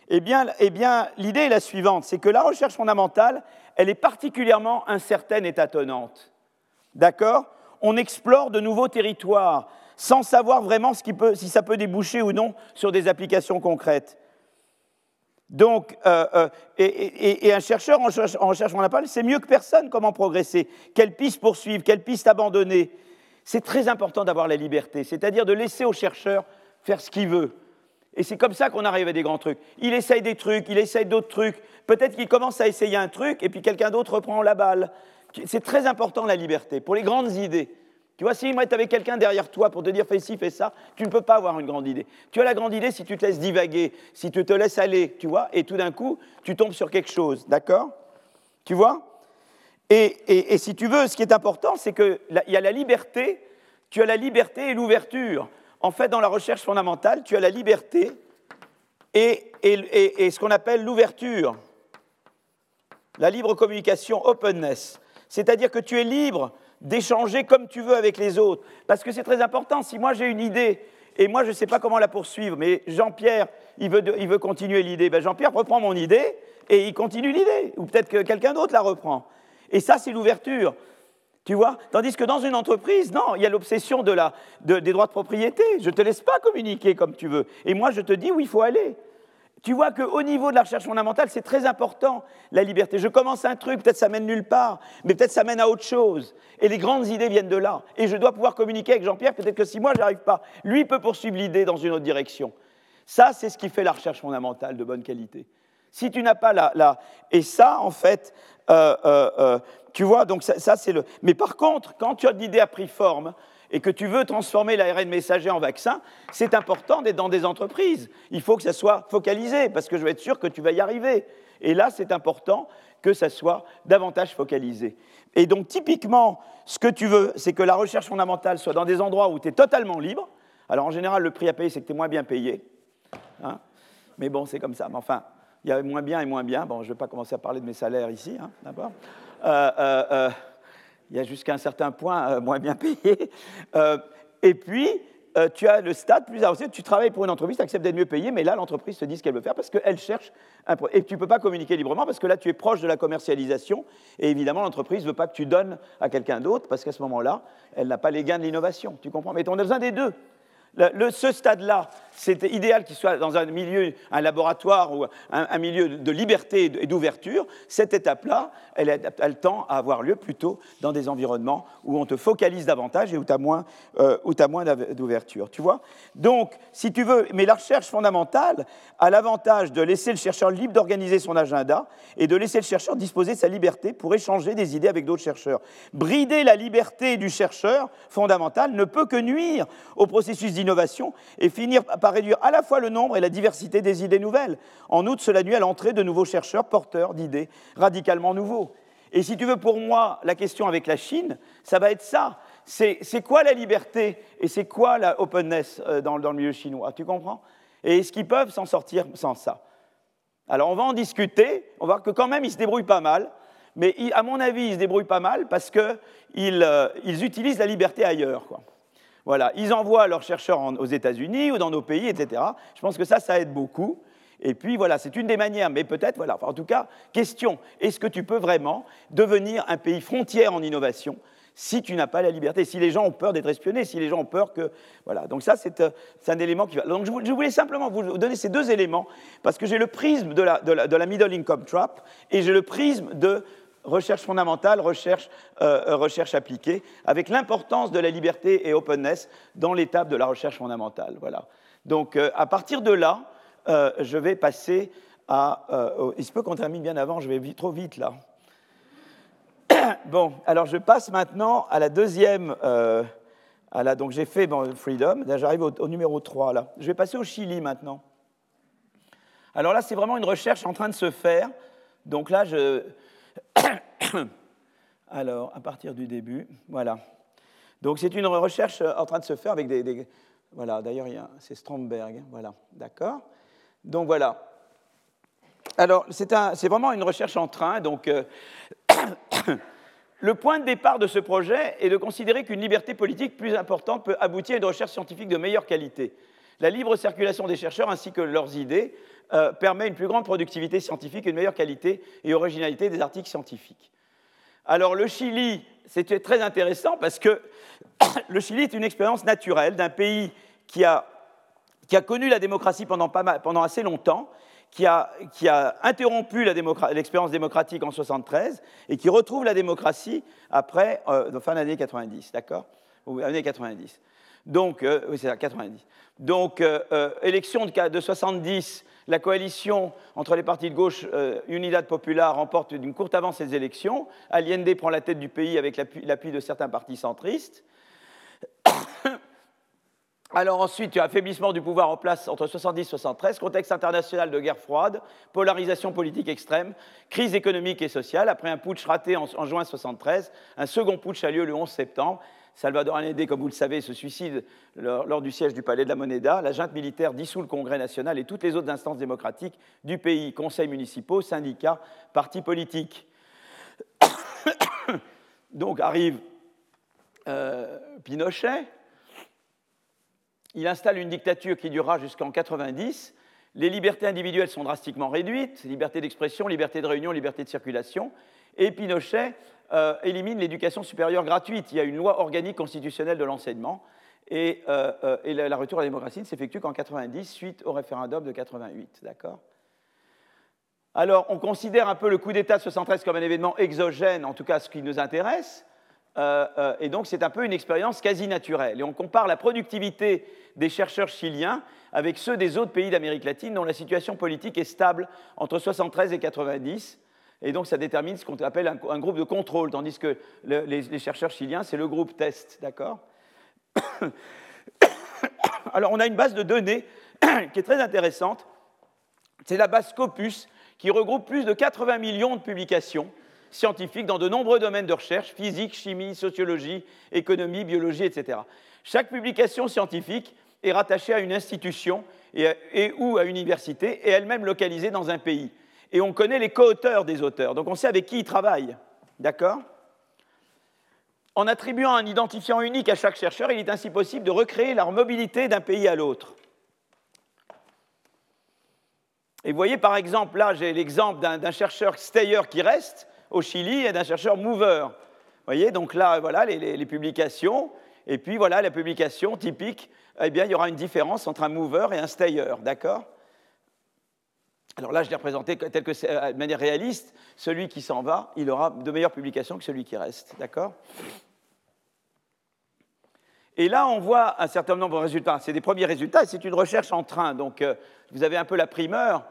Eh bien, eh bien l'idée est la suivante, c'est que la recherche fondamentale, elle est particulièrement incertaine et tâtonnante. D'accord? On explore de nouveaux territoires sans savoir vraiment si ça peut déboucher ou non sur des applications concrètes. Donc, euh, euh, et, un chercheur en recherche, en recherche sait mieux que personne comment progresser, quelle piste poursuivre, quelle piste abandonner. C'est très important d'avoir la liberté, c'est-à-dire de laisser au chercheur faire ce qu'il veut. Et c'est comme ça qu'on arrive à des grands trucs. Il essaye des trucs, il essaye d'autres trucs. Peut-être qu'il commence à essayer un truc et puis quelqu'un d'autre reprend la balle. C'est très important la liberté pour les grandes idées. Tu vois, si tu avais quelqu'un derrière toi pour te dire fais ci, fais ça, tu ne peux pas avoir une grande idée. Tu as la grande idée si tu te laisses divaguer, si tu te laisses aller, tu vois, et tout d'un coup, tu tombes sur quelque chose, d'accord? Tu vois? Et, et, si tu veux, ce qui est important, c'est qu'il y a la liberté, tu as la liberté et l'ouverture. En fait, dans la recherche fondamentale, tu as la liberté et, ce qu'on appelle l'ouverture, la libre communication, openness. C'est-à-dire que tu es libre d'échanger comme tu veux avec les autres. Parce que c'est très important. Si moi j'ai une idée et moi je ne sais pas comment la poursuivre, mais Jean-Pierre, il veut, il veut continuer l'idée, ben Jean-Pierre reprend mon idée et il continue l'idée. Ou peut-être que quelqu'un d'autre la reprend. Et ça, c'est l'ouverture. Tu vois? Tandis que dans une entreprise, non, il y a l'obsession de des droits de propriété. Je ne te laisse pas communiquer comme tu veux. Et moi, je te dis où il faut aller. Tu vois qu'au niveau de la recherche fondamentale, c'est très important, la liberté. Je commence un truc, peut-être ça mène nulle part, mais peut-être ça mène à autre chose. Et les grandes idées viennent de là. Et je dois pouvoir communiquer avec Jean-Pierre, peut-être que si moi, je n'arrive pas, lui peut poursuivre l'idée dans une autre direction. Ça, c'est ce qui fait la recherche fondamentale de bonne qualité. Si tu n'as pas la, Et ça, en fait, euh, euh, euh, tu vois, donc ça, c'est le. Mais par contre, quand tu as une idée a pris forme et que tu veux transformer l'ARN messager en vaccin, c'est important d'être dans des entreprises. Il faut que ça soit focalisé parce que je veux être sûr que tu vas y arriver. Et là, c'est important que ça soit davantage focalisé. Et donc, typiquement, ce que tu veux, c'est que la recherche fondamentale soit dans des endroits où tu es totalement libre. Alors, en général, le prix à payer, c'est que tu es moins bien payé. Hein Mais bon, c'est comme ça. Mais enfin, il y a moins bien et moins bien. Bon, je ne vais pas commencer à parler de mes salaires ici, hein, d'abord. Euh, euh, euh, il y a jusqu'à un certain point moins bien payé. et puis, tu as le stade plus avancé, tu travailles pour une entreprise, tu acceptes d'être mieux payé, mais là, l'entreprise te dit ce qu'elle veut faire parce qu'elle cherche un Et tu ne peux pas communiquer librement parce que là, tu es proche de la commercialisation. Et évidemment, l'entreprise ne veut pas que tu donnes à quelqu'un d'autre parce qu'à ce moment-là, elle n'a pas les gains de l'innovation. Tu comprends? Mais on a besoin des deux ce stade-là, c'est idéal qu'il soit dans un milieu, un laboratoire ou un, milieu de liberté et d'ouverture. Cette étape-là, elle, tend à avoir lieu plutôt dans des environnements où on te focalise davantage et où tu as moins, euh, d'ouverture. Tu vois Donc, si tu veux, mais la recherche fondamentale a l'avantage de laisser le chercheur libre d'organiser son agenda et de laisser le chercheur disposer de sa liberté pour échanger des idées avec d'autres chercheurs. Brider la liberté du chercheur fondamental ne peut que nuire au processus d'innovation et finir par réduire à la fois le nombre et la diversité des idées nouvelles. En outre, cela nuit à l'entrée de nouveaux chercheurs porteurs d'idées radicalement nouveaux. Et si tu veux, pour moi, la question avec la Chine, ça va être ça. C'est quoi la liberté et c'est quoi la openness euh, dans, le milieu chinois? Tu comprends? Et est-ce qu'ils peuvent s'en sortir sans ça? Alors on va en discuter, on va voir que quand même ils se débrouillent pas mal, mais à mon avis ils se débrouillent pas mal parce qu'ils euh, ils utilisent la liberté ailleurs. Voilà, ils envoient leurs chercheurs aux États-Unis ou dans nos pays, etc. Je pense que ça, ça aide beaucoup. Et puis voilà, c'est une des manières, mais peut-être, voilà, en tout cas, question, est-ce que tu peux vraiment devenir un pays frontière en innovation si tu n'as pas la liberté, si les gens ont peur d'être espionnés, si les gens ont peur que... Voilà, donc ça, c'est euh, un élément qui va... Donc je voulais simplement vous donner ces deux éléments, parce que j'ai le prisme de la, de la middle income trap et j'ai le prisme de recherche fondamentale, recherche, euh, euh, recherche appliquée, avec l'importance de la liberté et openness dans l'étape de la recherche fondamentale. Voilà. Donc, à partir de là, je vais passer à. il se peut qu'on termine bien avant, je vais trop vite là. bon, alors je passe maintenant à la deuxième. à donc j'ai fait bon, Freedom, j'arrive au, au, numéro 3 là. Je vais passer au Chili maintenant. Alors là, c'est vraiment une recherche en train de se faire. Donc là, je. Alors, à partir du début, voilà. Donc c'est une recherche en train de se faire avec des. voilà, d'ailleurs, c'est Stromberg. Voilà, d'accord Donc voilà. Alors, c'est vraiment une recherche en train. Donc, euh, le point de départ de ce projet est de considérer qu'une liberté politique plus importante peut aboutir à une recherche scientifique de meilleure qualité. La libre circulation des chercheurs ainsi que leurs idées euh, permet une plus grande productivité scientifique, une meilleure qualité et originalité des articles scientifiques. Alors le Chili, c'était très intéressant parce que le Chili est une expérience naturelle d'un pays qui a, connu la démocratie pendant, assez longtemps, qui a, interrompu l'expérience démocratique en 73 et qui retrouve la démocratie après, euh, fin des années 90, d'accord? Ou années 90. Donc, euh, oui, c'est ça, 90. Donc, élection de, de 70, la coalition entre les partis de gauche euh, Unidad Popular remporte d'une courte avance les élections. Allende prend la tête du pays avec l'appui de certains partis centristes. Alors ensuite, affaiblissement du pouvoir en place entre 70 et 73, contexte international de guerre froide, polarisation politique extrême, crise économique et sociale. Après un putsch raté en, en juin 73, un second putsch a lieu le 11 septembre Salvador Allende, comme vous le savez, se suicide lors, du siège du Palais de la Moneda. La junte militaire dissout le Congrès national et toutes les autres instances démocratiques du pays, conseils municipaux, syndicats, partis politiques. Donc arrive euh, Pinochet. Il installe une dictature qui durera jusqu'en 90. Les libertés individuelles sont drastiquement réduites, liberté d'expression, liberté de réunion, liberté de circulation. Et Pinochet euh, élimine l'éducation supérieure gratuite. Il y a une loi organique constitutionnelle de l'enseignement. Et, euh, euh, la, retour à la démocratie ne s'effectue qu'en 90, suite au référendum de 88. D'accord? Alors, on considère un peu le coup d'État de 73 comme un événement exogène, en tout cas ce qui nous intéresse. et donc, c'est un peu une expérience quasi naturelle. Et on compare la productivité des chercheurs chiliens avec ceux des autres pays d'Amérique latine dont la situation politique est stable entre 73 et 90. Et donc, ça détermine ce qu'on appelle un, groupe de contrôle, tandis que les, chercheurs chiliens, c'est le groupe test, d'accord Alors, on a une base de données qui est très intéressante. C'est la base Scopus, qui regroupe plus de 80 millions de publications scientifiques dans de nombreux domaines de recherche, physique, chimie, sociologie, économie, biologie, etc. Chaque publication scientifique est rattachée à une institution et ou à une université, et elle-même localisée dans un pays et on connaît les co-auteurs des auteurs, donc on sait avec qui ils travaillent. D'accord? En attribuant un identifiant unique à chaque chercheur, il est ainsi possible de recréer leur mobilité d'un pays à l'autre. Et vous voyez, par exemple, là, j'ai l'exemple d'un chercheur stayer qui reste au Chili et d'un chercheur mover. Vous voyez, donc là, voilà les, publications. Et puis, voilà la publication typique. Eh bien, il y aura une différence entre un mover et un stayer, d'accord? Alors là, je l'ai représenté tel que euh, de manière réaliste. Celui qui s'en va, il aura de meilleures publications que celui qui reste. D'accord? Et là, on voit un certain nombre de résultats. C'est des premiers résultats c'est une recherche en train. Donc, euh, vous avez un peu la primeur.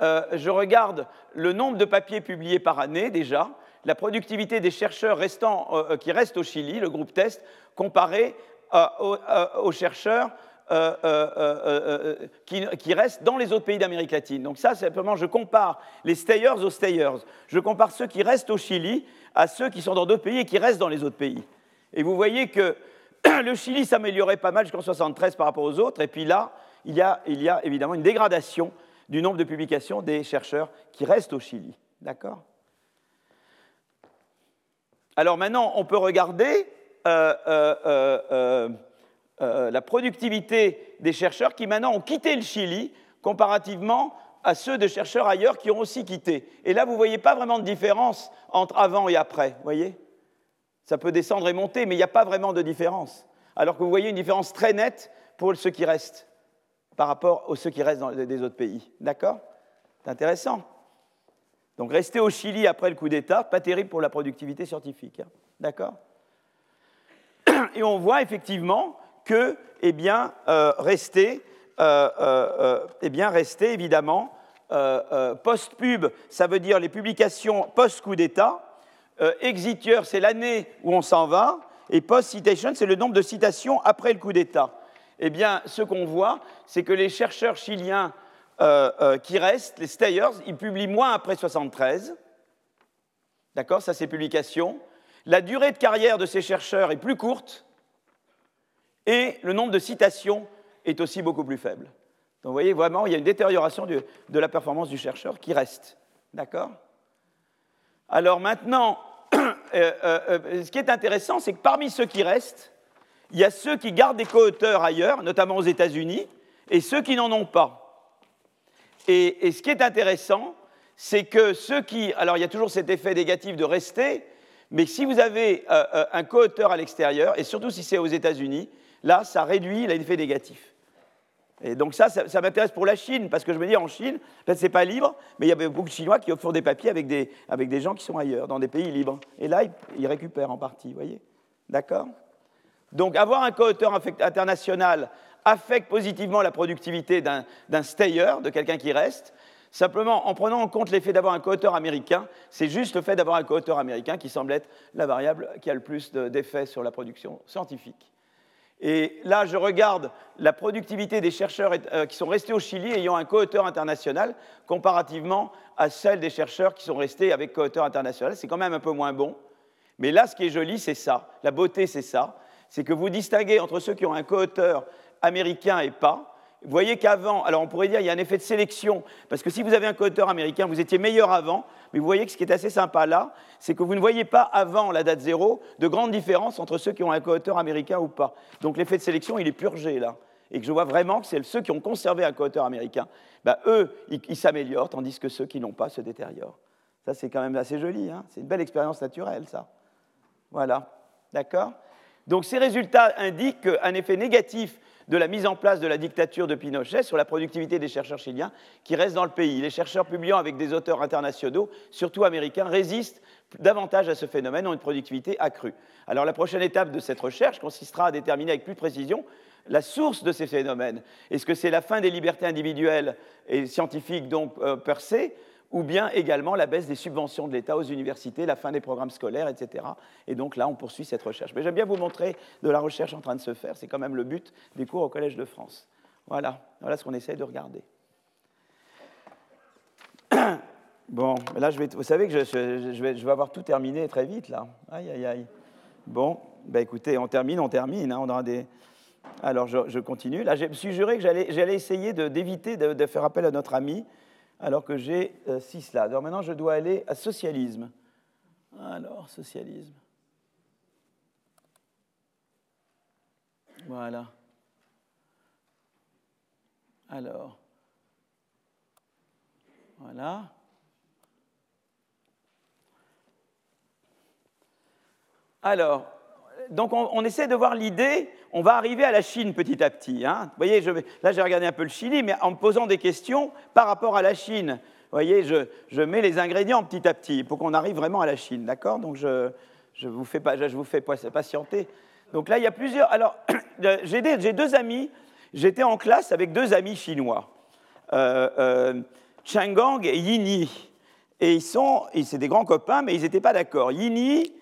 Euh, je regarde le nombre de papiers publiés par année déjà, la productivité des chercheurs restants, qui restent au Chili, le groupe test, comparé aux chercheurs euh, euh, euh, qui, restent dans les autres pays d'Amérique latine. Donc ça, simplement, je compare les stayers aux stayers. Je compare ceux qui restent au Chili à ceux qui sont dans d'autres pays et qui restent dans les autres pays. Et vous voyez que le Chili s'améliorait pas mal jusqu'en 73 par rapport aux autres, et puis là, il y, a, il y a évidemment une dégradation du nombre de publications des chercheurs qui restent au Chili. D'accord? Alors maintenant, on peut regarder euh, la productivité des chercheurs qui maintenant ont quitté le Chili comparativement à ceux de chercheurs ailleurs qui ont aussi quitté. Et là, vous ne voyez pas vraiment de différence entre avant et après, voyez? Ça peut descendre et monter, mais il n'y a pas vraiment de différence. Alors que vous voyez une différence très nette pour ceux qui restent par rapport aux ceux qui restent dans des autres pays. D'accord? C'est intéressant. Donc rester au Chili après le coup d'État, pas terrible pour la productivité scientifique. Hein. D'accord? Et on voit effectivement que, eh bien, euh, rester eh bien, rester évidemment post-pub, ça veut dire les publications post-coup d'État. Exitieur, c'est l'année où on s'en va. Et post-citation, c'est le nombre de citations après le coup d'État. Eh bien, ce qu'on voit, c'est que les chercheurs chiliens qui restent, les stayers, ils publient moins après 73. D'accord? Ça, c'est publication. La durée de carrière de ces chercheurs est plus courte et le nombre de citations est aussi beaucoup plus faible. Donc vous voyez, vraiment, il y a une détérioration de la performance du chercheur qui reste. D'accord? Alors maintenant, euh, euh, euh, ce qui est intéressant, c'est que parmi ceux qui restent, il y a ceux qui gardent des co-auteurs ailleurs, notamment aux États-Unis, et ceux qui n'en ont pas. Et, et, ce qui est intéressant, c'est que ceux qui... Alors il y a toujours cet effet négatif de rester, mais si vous avez un co-auteur à l'extérieur, et surtout si c'est aux États-Unis, là, ça réduit l'effet négatif. Et donc ça, ça, m'intéresse pour la Chine, parce que je me dis, en Chine, peut-être c'est pas libre, mais il y a beaucoup de Chinois qui font des papiers avec des, avec des gens qui sont ailleurs, dans des pays libres. Et là, ils, récupèrent en partie, vous voyez D'accord? Donc avoir un co-auteur international affecte positivement la productivité d'un stayer, de quelqu'un qui reste. Simplement, en prenant en compte l'effet d'avoir un co-auteur américain, c'est juste le fait d'avoir un co-auteur américain qui semble être la variable qui a le plus d'effet sur la production scientifique. Et là, je regarde la productivité des chercheurs euh, qui sont restés au Chili ayant un co-auteur international comparativement à celle des chercheurs qui sont restés avec co-auteur international. C'est quand même un peu moins bon. Mais là, ce qui est joli, c'est ça. La beauté, c'est ça. C'est que vous distinguez entre ceux qui ont un co-auteur américain et pas. Vous voyez qu'avant, alors on pourrait dire qu'il y a un effet de sélection, parce que si vous avez un co-auteur américain, vous étiez meilleur avant, mais vous voyez que ce qui est assez sympa là, c'est que vous ne voyez pas avant la date zéro de grandes différences entre ceux qui ont un co-auteur américain ou pas. Donc l'effet de sélection, il est purgé là. Et que je vois vraiment que c'est ceux qui ont conservé un co-auteur américain, bah, eux, ils s'améliorent, tandis que ceux qui n'ont pas se détériorent. Ça, c'est quand même assez joli. Hein c'est une belle expérience naturelle, ça. Voilà. D'accord? Donc ces résultats indiquent qu'un effet négatif de la mise en place de la dictature de Pinochet sur la productivité des chercheurs chiliens qui restent dans le pays. Les chercheurs publiant avec des auteurs internationaux, surtout américains, résistent davantage à ce phénomène, ont une productivité accrue. Alors la prochaine étape de cette recherche consistera à déterminer avec plus de précision la source de ces phénomènes. Est-ce que c'est la fin des libertés individuelles et scientifiques donc euh, per se ou bien également la baisse des subventions de l'État aux universités, la fin des programmes scolaires, etc. Et donc là, on poursuit cette recherche. Mais j'aime bien vous montrer de la recherche en train de se faire, c'est quand même le but des cours au Collège de France. Voilà, voilà ce qu'on essaye de regarder. Bon, là, vous savez que je, vais, avoir tout terminé très vite, là. Aïe, aïe, aïe. Bon, ben écoutez, on termine, on termine. Hein, on aura des... Alors, je, continue. Là, je me suis juré que j'allais essayer d'éviter de, faire appel à notre ami alors que j'ai euh, six slides. Alors maintenant, je dois aller à socialisme. Alors, socialisme. Voilà. Alors. Voilà. Alors, donc on, essaie de voir l'idée, on va arriver à la Chine petit à petit. Hein. Vous voyez, là j'ai regardé un peu le Chili, mais en me posant des questions par rapport à la Chine. Vous voyez, je, mets les ingrédients petit à petit pour qu'on arrive vraiment à la Chine, d'accord? Donc je, vous fais je patienter. Donc là, il y a plusieurs. Alors, j'ai deux amis. J'étais en classe avec deux amis chinois, euh, euh, et Yini. Et ils sont, c'est des grands copains, mais ils n'étaient pas d'accord. Yini,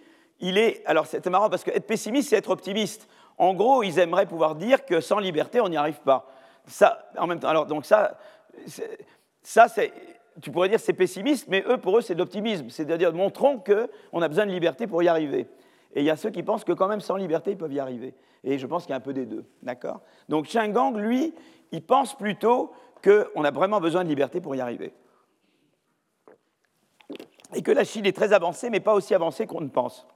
il est. Alors, c'est marrant parce que être pessimiste, c'est être optimiste. En gros, ils aimeraient pouvoir dire que sans liberté, on n'y arrive pas. Ça, en même temps, alors, donc ça, ça c'est, tu pourrais dire c'est pessimiste, mais eux, pour eux, c'est de l'optimisme. C'est-à-dire, montrons qu'on a besoin de liberté pour y arriver. Et il y a ceux qui pensent que quand même sans liberté, ils peuvent y arriver. Et je pense qu'il y a un peu des deux. D'accord? Donc Gang, lui, il pense plutôt qu'on a vraiment besoin de liberté pour y arriver. Et que la Chine est très avancée, mais pas aussi avancée qu'on ne pense.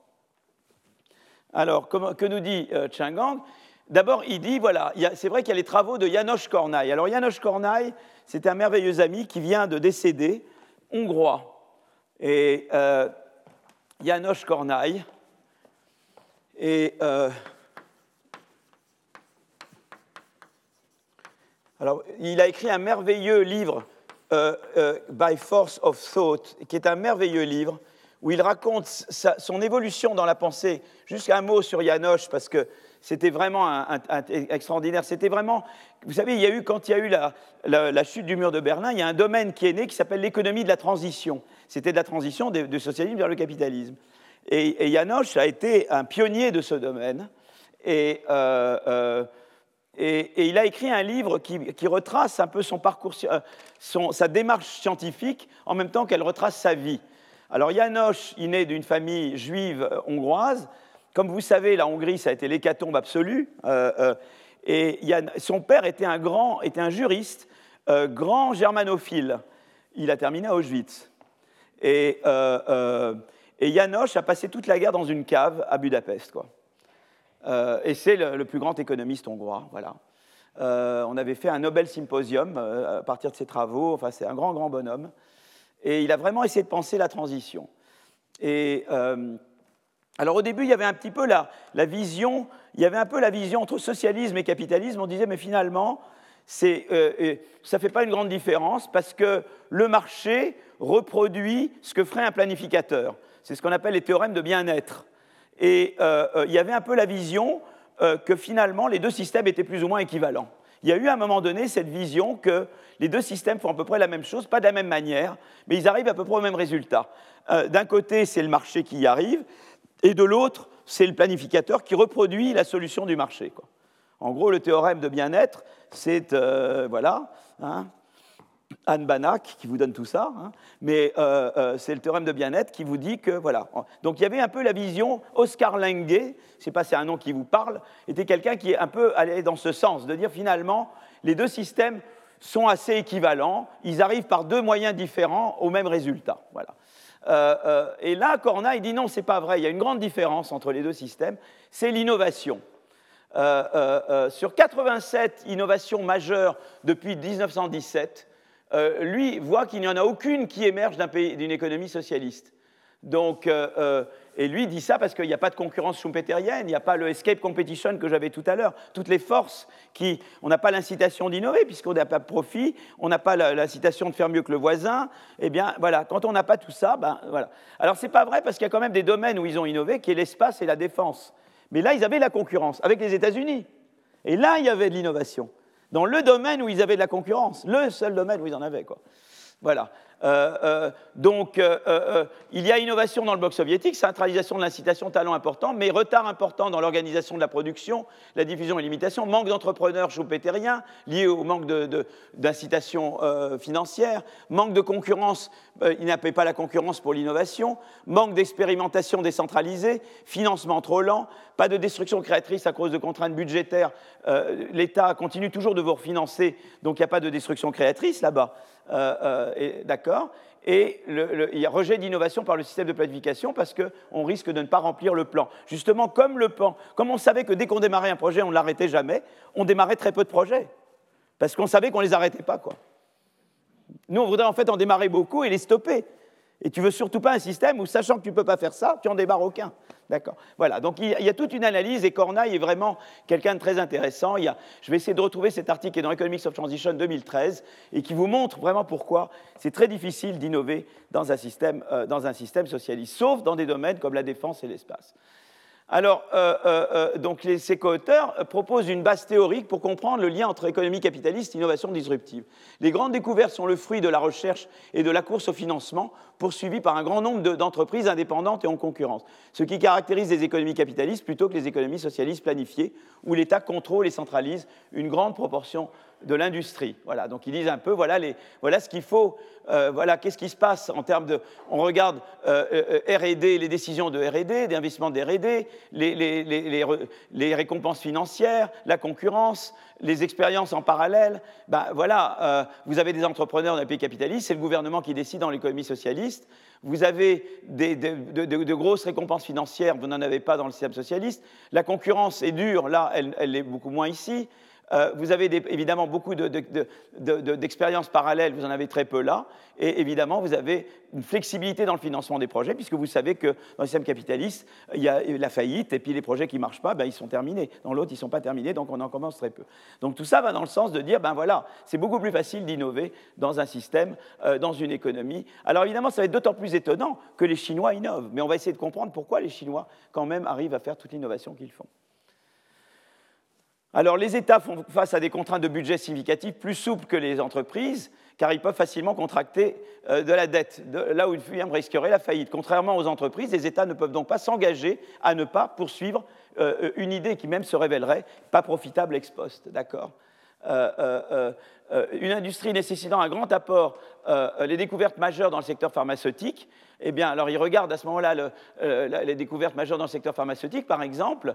Alors, que nous dit euh, Chang D'abord, il dit, voilà, c'est vrai qu'il y a les travaux de Janos Kornai. Alors, Janos Kornai, c'est un merveilleux ami qui vient de décéder, hongrois. Et euh, Janos Kornai, et euh, alors, il a écrit un merveilleux livre, By Force of Thought, qui est un merveilleux livre où il raconte son évolution dans la pensée. Juste un mot sur Yanoche, parce que C'était vraiment extraordinaire. C'était vraiment, vous savez, il y a eu, quand il y a eu la, chute du mur de Berlin, il y a un domaine qui est né qui s'appelle l'économie de la transition. C'était de la transition du socialisme vers le capitalisme. Et, Janosch a été un pionnier de ce domaine. Et, euh, euh, et, il a écrit un livre qui, retrace un peu son parcours, euh, sa démarche scientifique, en même temps qu'elle retrace sa vie. Alors Janosch, il naît d'une famille juive hongroise. Comme vous savez, la Hongrie, ça a été l'hécatombe absolue. et son père était un grand, était un juriste, grand germanophile. Il a terminé à Auschwitz. Et et Janosch a passé toute la guerre dans une cave à Budapest. Quoi. Euh, et c'est le, plus grand économiste hongrois. Voilà. Euh, on avait fait un Nobel Symposium euh, à partir de ses travaux. Enfin, c'est un grand, grand bonhomme. Et il a vraiment essayé de penser la transition. Et alors au début, il y avait un petit peu la, vision, il y avait un peu la vision entre socialisme et capitalisme. On disait, mais finalement, ça ne fait pas une grande différence parce que le marché reproduit ce que ferait un planificateur. C'est ce qu'on appelle les théorèmes de bien-être. Et euh, euh, il y avait un peu la vision euh, que finalement les deux systèmes étaient plus ou moins équivalents. Il y a eu à un moment donné cette vision que les deux systèmes font à peu près la même chose, pas de la même manière, mais ils arrivent à peu près au même résultat. D'un côté, c'est le marché qui y arrive, et de l'autre, c'est le planificateur qui reproduit la solution du marché. En gros, le théorème de bien-être, c'est voilà, hein, Anne Banach qui vous donne tout ça, hein. mais euh, euh, c'est le théorème de bien-être qui vous dit que voilà. Donc il y avait un peu la vision, Oscar Lange, je ne sais pas si c'est un nom qui vous parle, était quelqu'un qui est un peu allé dans ce sens, de dire finalement les deux systèmes sont assez équivalents, ils arrivent par deux moyens différents au même résultat. Voilà. Euh, et là, Corna, il dit non, c'est pas vrai, il y a une grande différence entre les deux systèmes, c'est l'innovation. sur 87 innovations majeures depuis 1917, euh, lui voit qu'il n'y en a aucune qui émerge d'une économie socialiste. Donc, euh, euh, et lui dit ça parce qu'il n'y a pas de concurrence schumpeterienne, il n'y a pas le escape competition que j'avais tout à l'heure. Toutes les forces qui. On n'a pas l'incitation d'innover puisqu'on n'a pas de profit, on n'a pas l'incitation de faire mieux que le voisin. Eh bien, voilà, quand on n'a pas tout ça, ben voilà. Alors, c'est pas vrai parce qu'il y a quand même des domaines où ils ont innové, qui est l'espace et la défense. Mais là, ils avaient la concurrence avec les États-Unis. Et là, il y avait de l'innovation dans le domaine où ils avaient de la concurrence, le seul domaine où ils en avaient. Quoi. Voilà. Euh, euh, donc, euh, il y a innovation dans le bloc soviétique, centralisation de l'incitation, talent important, mais retard important dans l'organisation de la production, la diffusion et l'imitation, manque d'entrepreneurs schumpeteriens lié au manque d'incitation financière, manque de concurrence, il n'a pas la concurrence pour l'innovation, manque d'expérimentation décentralisée, financement trop lent, pas de destruction créatrice à cause de contraintes budgétaires, l'État continue toujours de vous refinancer, donc il n'y a pas de destruction créatrice là-bas. D'accord et il y a rejet d'innovation par le système de planification parce qu'on risque de ne pas remplir le plan. Justement, comme le plan, comme on savait que dès qu'on démarrait un projet, on ne l'arrêtait jamais, on démarrait très peu de projets. Parce qu'on savait qu'on ne les arrêtait pas. Quoi. Nous, on voudrait en fait en démarrer beaucoup et les stopper. Et tu veux surtout pas un système où, sachant que tu ne peux pas faire ça, tu en démarres aucun. D'accord. Voilà. Donc il y, a, toute une analyse et Cornaille est vraiment quelqu'un de très intéressant. je vais essayer de retrouver cet article qui est dans Economics of Transition 2013 et qui vous montre vraiment pourquoi c'est très difficile d'innover dans, euh, dans un système socialiste, sauf dans des domaines comme la défense et l'espace. Alors, euh, euh, euh, donc ces co-auteurs proposent une base théorique pour comprendre le lien entre économie capitaliste et innovation disruptive. Les grandes découvertes sont le fruit de la recherche et de la course au financement poursuivie par un grand nombre d'entreprises indépendantes et en concurrence, ce qui caractérise les économies capitalistes plutôt que les économies socialistes planifiées, où l'État contrôle et centralise une grande proportion de l'industrie. Voilà, donc ils disent un peu, voilà, les, voilà ce qu'il faut, euh, voilà, qu'est-ce qui se passe en termes de, on regarde euh, euh, R&D, les décisions de R&D, d'investissement de R&D, les, les, les, récompenses financières, la concurrence, les expériences en parallèle. Ben, voilà, vous avez des entrepreneurs dans les pays capitalistes, c'est le gouvernement qui décide dans l'économie socialiste. Vous avez des, de, de, grosses récompenses financières, vous n'en avez pas dans le système socialiste. La concurrence est dure, là, elle, elle est beaucoup moins ici. Euh, vous avez évidemment beaucoup d'expériences parallèles, vous en avez très peu là. Et évidemment, vous avez une flexibilité dans le financement des projets, puisque vous savez que dans le système capitaliste, il y a la faillite, et puis les projets qui ne marchent pas, ben, ils sont terminés. Dans l'autre, ils ne sont pas terminés, donc on en commence très peu. Donc tout ça va dans le sens de dire, ben voilà, c'est beaucoup plus facile d'innover dans un système, euh, dans une économie. Alors évidemment, ça va être d'autant plus étonnant que les Chinois innovent, mais on va essayer de comprendre pourquoi les Chinois, quand même, arrivent à faire toute l'innovation qu'ils font. Alors les États font face à des contraintes de budget significatives plus souples que les entreprises, car ils peuvent facilement contracter euh, de la dette, là où une firme risquerait la faillite. Contrairement aux entreprises, les États ne peuvent donc pas s'engager à ne pas poursuivre euh, une idée qui même se révélerait pas profitable ex post. D'accord? Euh, une industrie nécessitant un grand apport, les découvertes majeures dans le secteur pharmaceutique, eh bien, alors ils regardent à ce moment-là les découvertes majeures dans le secteur pharmaceutique. Par exemple,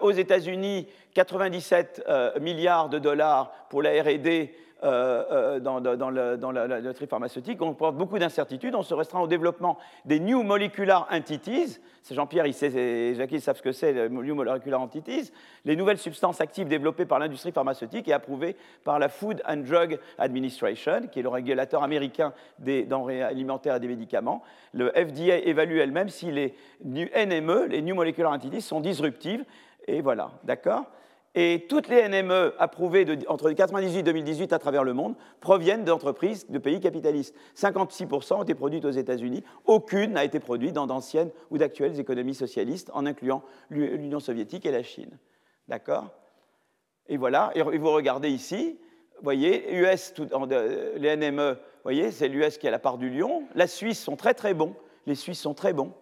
aux États-Unis, 97 milliards de dollars pour la R&D euh, euh, dans, la, loterie pharmaceutique, on porte beaucoup d'incertitudes. On se restreint au développement des New Molecular Entities. Jean-Pierre et Jacques savent ce que c'est, les New Molecular Entities. Les nouvelles substances actives développées par l'industrie pharmaceutique et approuvées par la Food and Drug Administration, qui est le régulateur américain des denrées alimentaires et des médicaments. Le FDA évalue elle-même si les NME, les New Molecular Entities, sont disruptives. Et voilà, d'accord? Et toutes les NME approuvées entre 1998 et 2018 à travers le monde proviennent d'entreprises de pays capitalistes. 56% ont été produites aux États-Unis. Aucune n'a été produite dans d'anciennes ou d'actuelles économies socialistes, en incluant l'Union soviétique et la Chine. D'accord? Et voilà, et vous regardez ici, vous voyez, US, les NME, vous voyez, c'est l'US qui a la part du lion. La Suisse sont très très bons. Les Suisses sont très bons.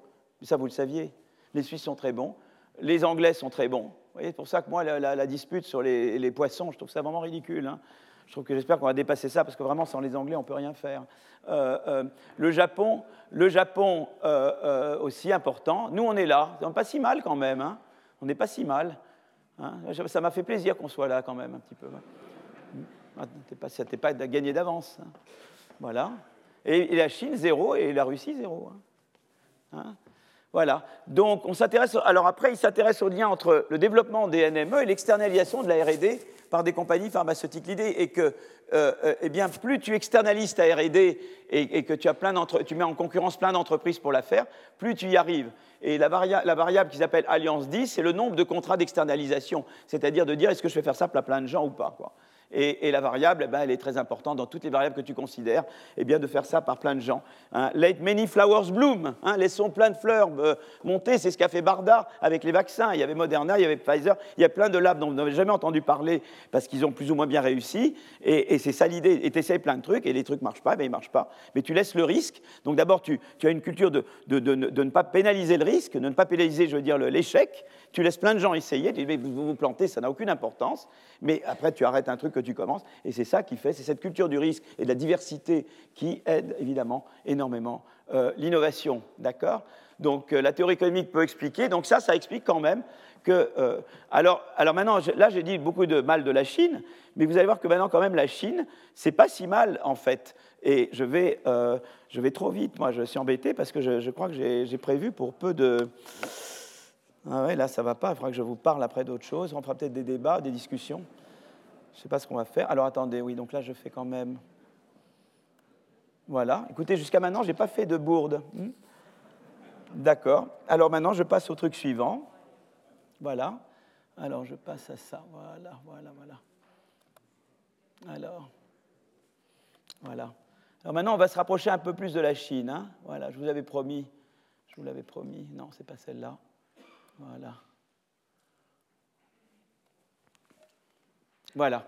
Ça, vous le saviez. Les Suisses sont très bons. Les Anglais sont très bons c'est pour ça que moi, la, dispute sur les, poissons, je trouve ça vraiment ridicule. Hein. Je trouve que j'espère qu'on va dépasser ça, parce que vraiment, sans les Anglais, on ne peut rien faire. Euh, euh, le Japon, le Japon euh, aussi important. Nous, on est là. On n'est pas si mal quand même. Hein. On n'est pas si mal. Hein. Ça m'a fait plaisir qu'on soit là quand même, un petit peu. Ça n'était pas gagné d'avance. Voilà. Et, et, la Chine, zéro, et la Russie, zéro. Voilà. Donc, on s'intéresse. Alors après, il s'intéresse au lien entre le développement des NME et l'externalisation de la R&D par des compagnies pharmaceutiques. L'idée est que, euh, euh, eh bien, plus tu externalises ta R&D et, que tu, as plein tu mets en concurrence plein d'entreprises pour la faire, plus tu y arrives. Et la, la variable qui s'appelle Alliance 10, c'est le nombre de contrats d'externalisation, c'est-à-dire de dire est-ce que je vais faire ça pour plein de gens ou pas. Quoi. Et, la variable, eh ben, elle est très importante dans toutes les variables que tu considères, eh bien, de faire ça par plein de gens. Hein. Let many flowers bloom, hein, laissons plein de fleurs euh, monter, c'est ce qu'a fait Barda avec les vaccins. Il y avait Moderna, il y avait Pfizer, il y a plein de labs dont vous n'avez jamais entendu parler parce qu'ils ont plus ou moins bien réussi. Et, c'est ça l'idée. Et tu essayes plein de trucs et les trucs ne marchent pas, ben, ils ne marchent pas. Mais tu laisses le risque. Donc d'abord, tu, as une culture de, de, ne pas pénaliser le risque, de ne pas pénaliser, je veux dire, l'échec. Tu laisses plein de gens essayer, tu dis, vous vous plantez, ça n'a aucune importance. Mais après, tu arrêtes un truc que tu commences. Et c'est ça qui fait, c'est cette culture du risque et de la diversité qui aide évidemment énormément euh, l'innovation. D'accord? Donc euh, la théorie économique peut expliquer. Donc ça, ça explique quand même que. Euh, alors, alors maintenant, là, j'ai dit beaucoup de mal de la Chine, mais vous allez voir que maintenant, quand même, la Chine, c'est pas si mal en fait. Et je vais, je vais trop vite. Moi, je suis embêté parce que je, je crois que j'ai prévu pour peu de. Ah ouais, là, ça va pas. Il faudra que je vous parle après d'autres choses. On fera peut-être des débats, des discussions. Je ne sais pas ce qu'on va faire. Alors attendez, oui, donc là je fais quand même. Voilà. Écoutez, jusqu'à maintenant, je n'ai pas fait de bourde. Hmm D'accord. Alors maintenant, je passe au truc suivant. Voilà. Alors je passe à ça. Voilà, voilà, voilà. Alors. Voilà. Alors maintenant, on va se rapprocher un peu plus de la Chine. Hein. voilà, je vous avais promis. Je vous l'avais promis. Non, c'est pas celle-là. Voilà. Voilà.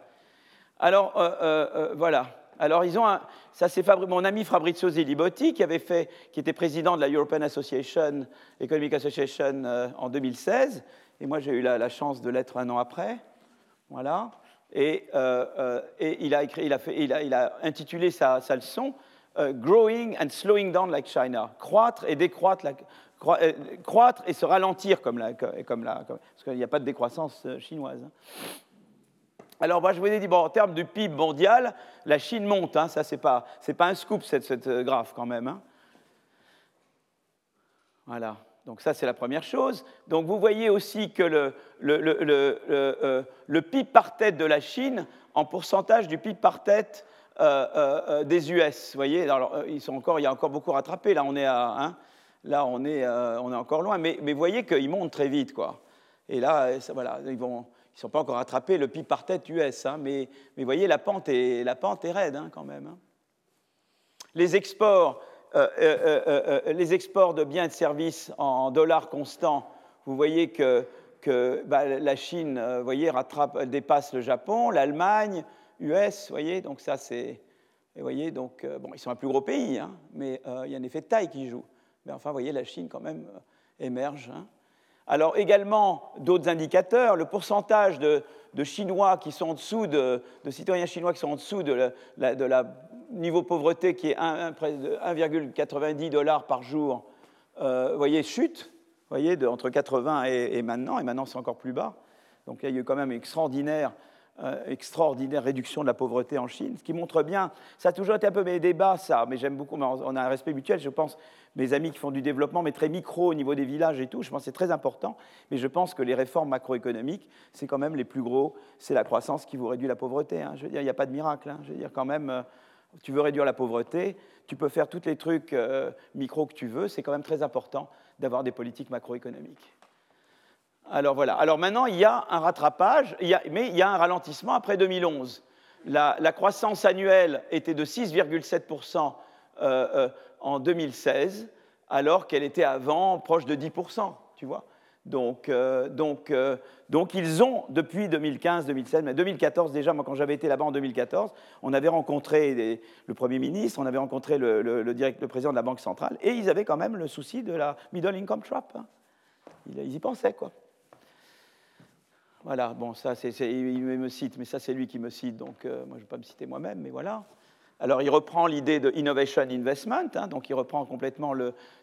Alors, euh, euh, euh, voilà. Alors, ils ont un, ça c'est mon ami Fabrizio Zilibotti qui avait fait, qui était président de la European Association, Economic Association en 2016, et moi j'ai eu la, chance de l'être un an après, voilà. Et, il, a écrit, il, a fait, il, a, intitulé sa, sa leçon Growing and Slowing Down Like China, croître et décroître, croître et se ralentir comme la, comme la, parce qu'il n'y a pas de décroissance chinoise. Hein. Alors, moi, je vous ai dit, bon, en termes du PIB mondial, la Chine monte. Hein, ça, ce n'est pas, pas, un scoop, cette, cette euh, graphe, quand même. Hein. Voilà. Donc, ça, c'est la première chose. Donc, vous voyez aussi que le, le, le, euh, le, PIB par tête de la Chine, en pourcentage du PIB par tête euh, des US. Vous voyez, alors, ils sont encore, il y a encore beaucoup rattrapé. Là, on est, à, hein, là, on est, on est encore loin. Mais, mais vous voyez qu'ils montent très vite. Quoi. Et là, ça, voilà, ils vont ils ne sont pas encore rattrapés le PIB par tête US, hein, mais, vous voyez, la pente est, raide hein, quand même. Hein. Les, exports, euh, euh, euh, les exports de biens et de services en dollars constants, vous voyez que bah, la Chine, vous voyez, rattrape, dépasse le Japon, l'Allemagne, US, vous voyez, donc ça c'est... Vous voyez, donc, bon, ils sont un plus gros pays, mais il y a un effet de taille qui joue. Mais enfin, vous voyez, la Chine quand même émerge. Alors également, d'autres indicateurs, le pourcentage de, Chinois qui sont en dessous de, citoyens chinois qui sont en dessous de la, niveau pauvreté qui est 1,90 dollars par jour, euh, voyez, chute, voyez, de, entre 80 et, et maintenant, et maintenant c'est encore plus bas. Donc il y a eu quand même extraordinaire euh, extraordinaire réduction de la pauvreté en Chine, ce qui montre bien, ça a toujours été un peu mes débats, ça, mais j'aime beaucoup, on a un respect mutuel, je pense, mes amis qui font du développement, mais très micro au niveau des villages et tout, je pense que c'est très important, mais je pense que les réformes macroéconomiques, c'est quand même les plus gros, c'est la croissance qui vous réduit la pauvreté. Hein. Je veux dire, il n'y a pas de miracle. Hein. Je veux dire, quand même, euh, tu veux réduire la pauvreté, tu peux faire tous les trucs euh, micro que tu veux, c'est quand même très important d'avoir des politiques macroéconomiques. Alors voilà. Alors maintenant, il y a un rattrapage, mais il y a un ralentissement après 2011. La, croissance annuelle était de 6,7% euh, euh, en 2016, alors qu'elle était avant proche de 10%, tu vois. Donc, euh, donc, donc, ils ont, depuis 2015, 2016, mais 2014 déjà, moi quand j'avais été là-bas en 2014, on avait rencontré le Premier ministre, on avait rencontré le, président de la Banque centrale, et ils avaient quand même le souci de la middle income trap. Hein. Ils y pensaient, quoi. Voilà, bon, ça, il me cite, mais ça, c'est lui qui me cite, donc euh, moi, je ne vais pas me citer moi-même, mais voilà. Alors, il reprend l'idée de innovation investment, hein, donc il reprend complètement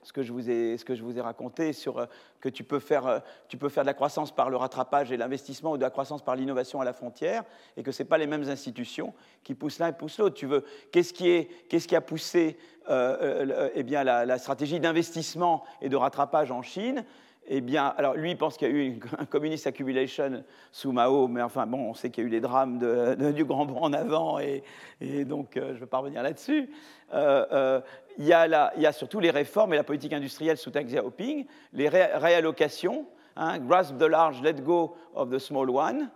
ce, que je vous ai, ce que je vous ai raconté sur euh, que tu peux, faire, euh, tu peux faire de la croissance par le rattrapage et l'investissement ou de la croissance par l'innovation à la frontière, et que ce pas les mêmes institutions qui poussent l'un et poussent l'autre. Tu veux, qu'est-ce qui, qui a poussé eh bien, la stratégie d'investissement et de rattrapage en Chine eh bien, alors lui, pense qu'il y a eu un communist accumulation sous Mao, mais enfin, bon, on sait qu'il y a eu les drames du grand bond en avant, et, donc euh, je ne veux pas revenir là-dessus. Euh, euh, il, y a surtout les réformes et la politique industrielle sous Deng Xiaoping, les réallocations, hein, grasp the large, let go of the small one,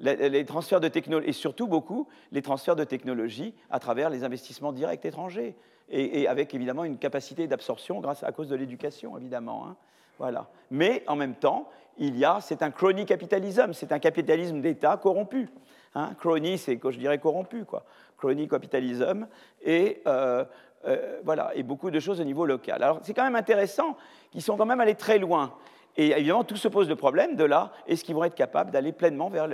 les, transferts de technologie, et surtout beaucoup les transferts de technologie à travers les investissements directs étrangers et, avec évidemment une capacité d'absorption grâce à cause de l'éducation, évidemment. Hein. Voilà. Mais en même temps, il y a, c'est un crony capitalisme, c'est un capitalisme d'État corrompu. Hein. Crony, c'est, je dirais, corrompu, quoi. Crony capitalisme, et euh, euh, voilà, et beaucoup de choses au niveau local. Alors, c'est quand même intéressant qu'ils sont quand même allés très loin. Et évidemment, tout se pose le problème de là, est-ce qu'ils vont être capables d'aller pleinement vers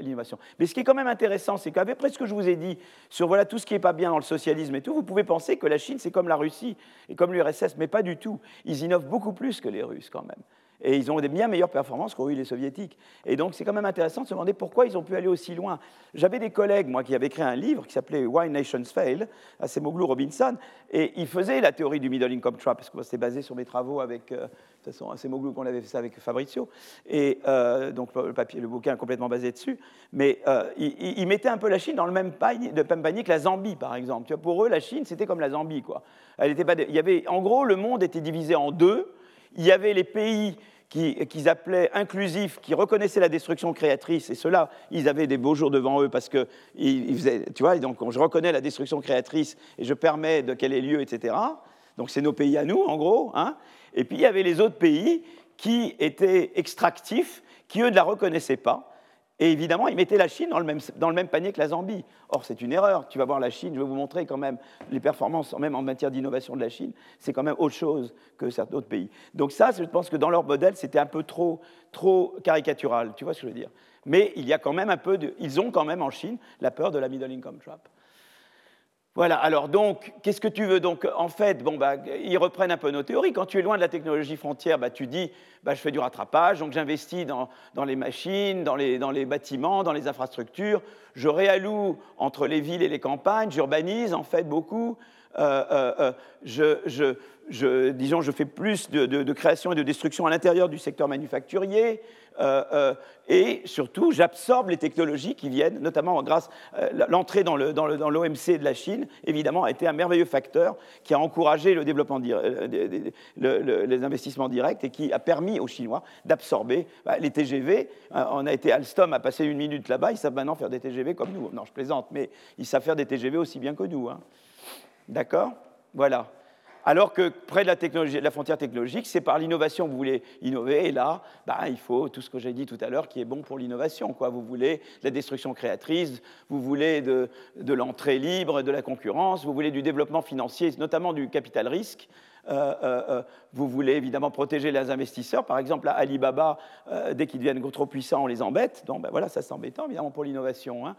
l'innovation Mais ce qui est quand même intéressant, c'est qu'après ce que je vous ai dit sur voilà, tout ce qui n'est pas bien dans le socialisme et tout, vous pouvez penser que la Chine, c'est comme la Russie et comme l'URSS, mais pas du tout. Ils innovent beaucoup plus que les Russes quand même. Et ils ont des bien meilleures performances qu'ont eu les soviétiques. Et donc, c'est quand même intéressant de se demander pourquoi ils ont pu aller aussi loin. J'avais des collègues, moi, qui avaient écrit un livre qui s'appelait Why Nations Fail, à Semoglu Robinson, et ils faisaient la théorie du middle income trap, parce que c'était basé sur mes travaux avec, euh, de toute façon, qu'on avait fait ça avec Fabrizio, et euh, donc le, papier, le bouquin est complètement basé dessus. Mais euh, ils, mettaient un peu la Chine dans le même panier, que la Zambie, par exemple. Tu vois, pour eux, la Chine, c'était comme la Zambie, quoi. Elle pas, il y avait, en gros, le monde était divisé en deux. Il y avait les pays qu'ils appelaient inclusifs, qui reconnaissaient la destruction créatrice, et ceux-là, ils avaient des beaux jours devant eux parce que, ils, tu vois, donc je reconnais la destruction créatrice et je permets de qu'elle ait lieu, etc. Donc c'est nos pays à nous, en gros. Hein. Et puis il y avait les autres pays qui étaient extractifs, qui eux ne la reconnaissaient pas et évidemment, ils mettaient la Chine dans le, même, panier que la Zambie. Or, c'est une erreur. Tu vas voir la Chine, je vais vous montrer quand même les performances, même en matière d'innovation de la Chine, c'est quand même autre chose que certains autres pays. Donc ça, je pense que dans leur modèle, c'était un peu trop, trop caricatural. Tu vois ce que je veux dire? Mais il y a quand même un peu. Ils ont quand même en Chine la peur de la middle income trap. Voilà, alors donc, qu'est-ce que tu veux Donc, en fait, bon, bah, ils reprennent un peu nos théories. Quand tu es loin de la technologie frontière, bah, tu dis, bah, je fais du rattrapage, donc j'investis dans, les machines, dans les, dans les, bâtiments, dans les infrastructures, je réalloue entre les villes et les campagnes, j'urbanise en fait beaucoup, euh, euh, euh, je, je, disons, je fais plus de, création et de destruction à l'intérieur du secteur manufacturier, euh, euh, et surtout, j'absorbe les technologies qui viennent, notamment grâce à euh, l'entrée dans l'OMC de la Chine, évidemment, a été un merveilleux facteur qui a encouragé le développement, les investissements directs et qui a permis aux Chinois d'absorber bah, les TGV. on a été Alstom a passé une minute là-bas, ils savent maintenant faire des TGV comme nous. Non, je plaisante, mais ils savent faire des TGV aussi bien que nous. Hein. D'accord? Voilà. Alors que près de la, frontière technologique, c'est par l'innovation que vous voulez innover. Et là, bah, il faut tout ce que j'ai dit tout à l'heure qui est bon pour l'innovation. Vous voulez de la destruction créatrice, vous voulez de, l'entrée libre, de la concurrence, vous voulez du développement financier, notamment du capital risque. Euh, euh, euh, vous voulez évidemment protéger les investisseurs. Par exemple, Alibaba, dès qu'ils deviennent trop puissants, on les embête. Donc ben voilà, ça c'est embêtant évidemment pour l'innovation. Hein.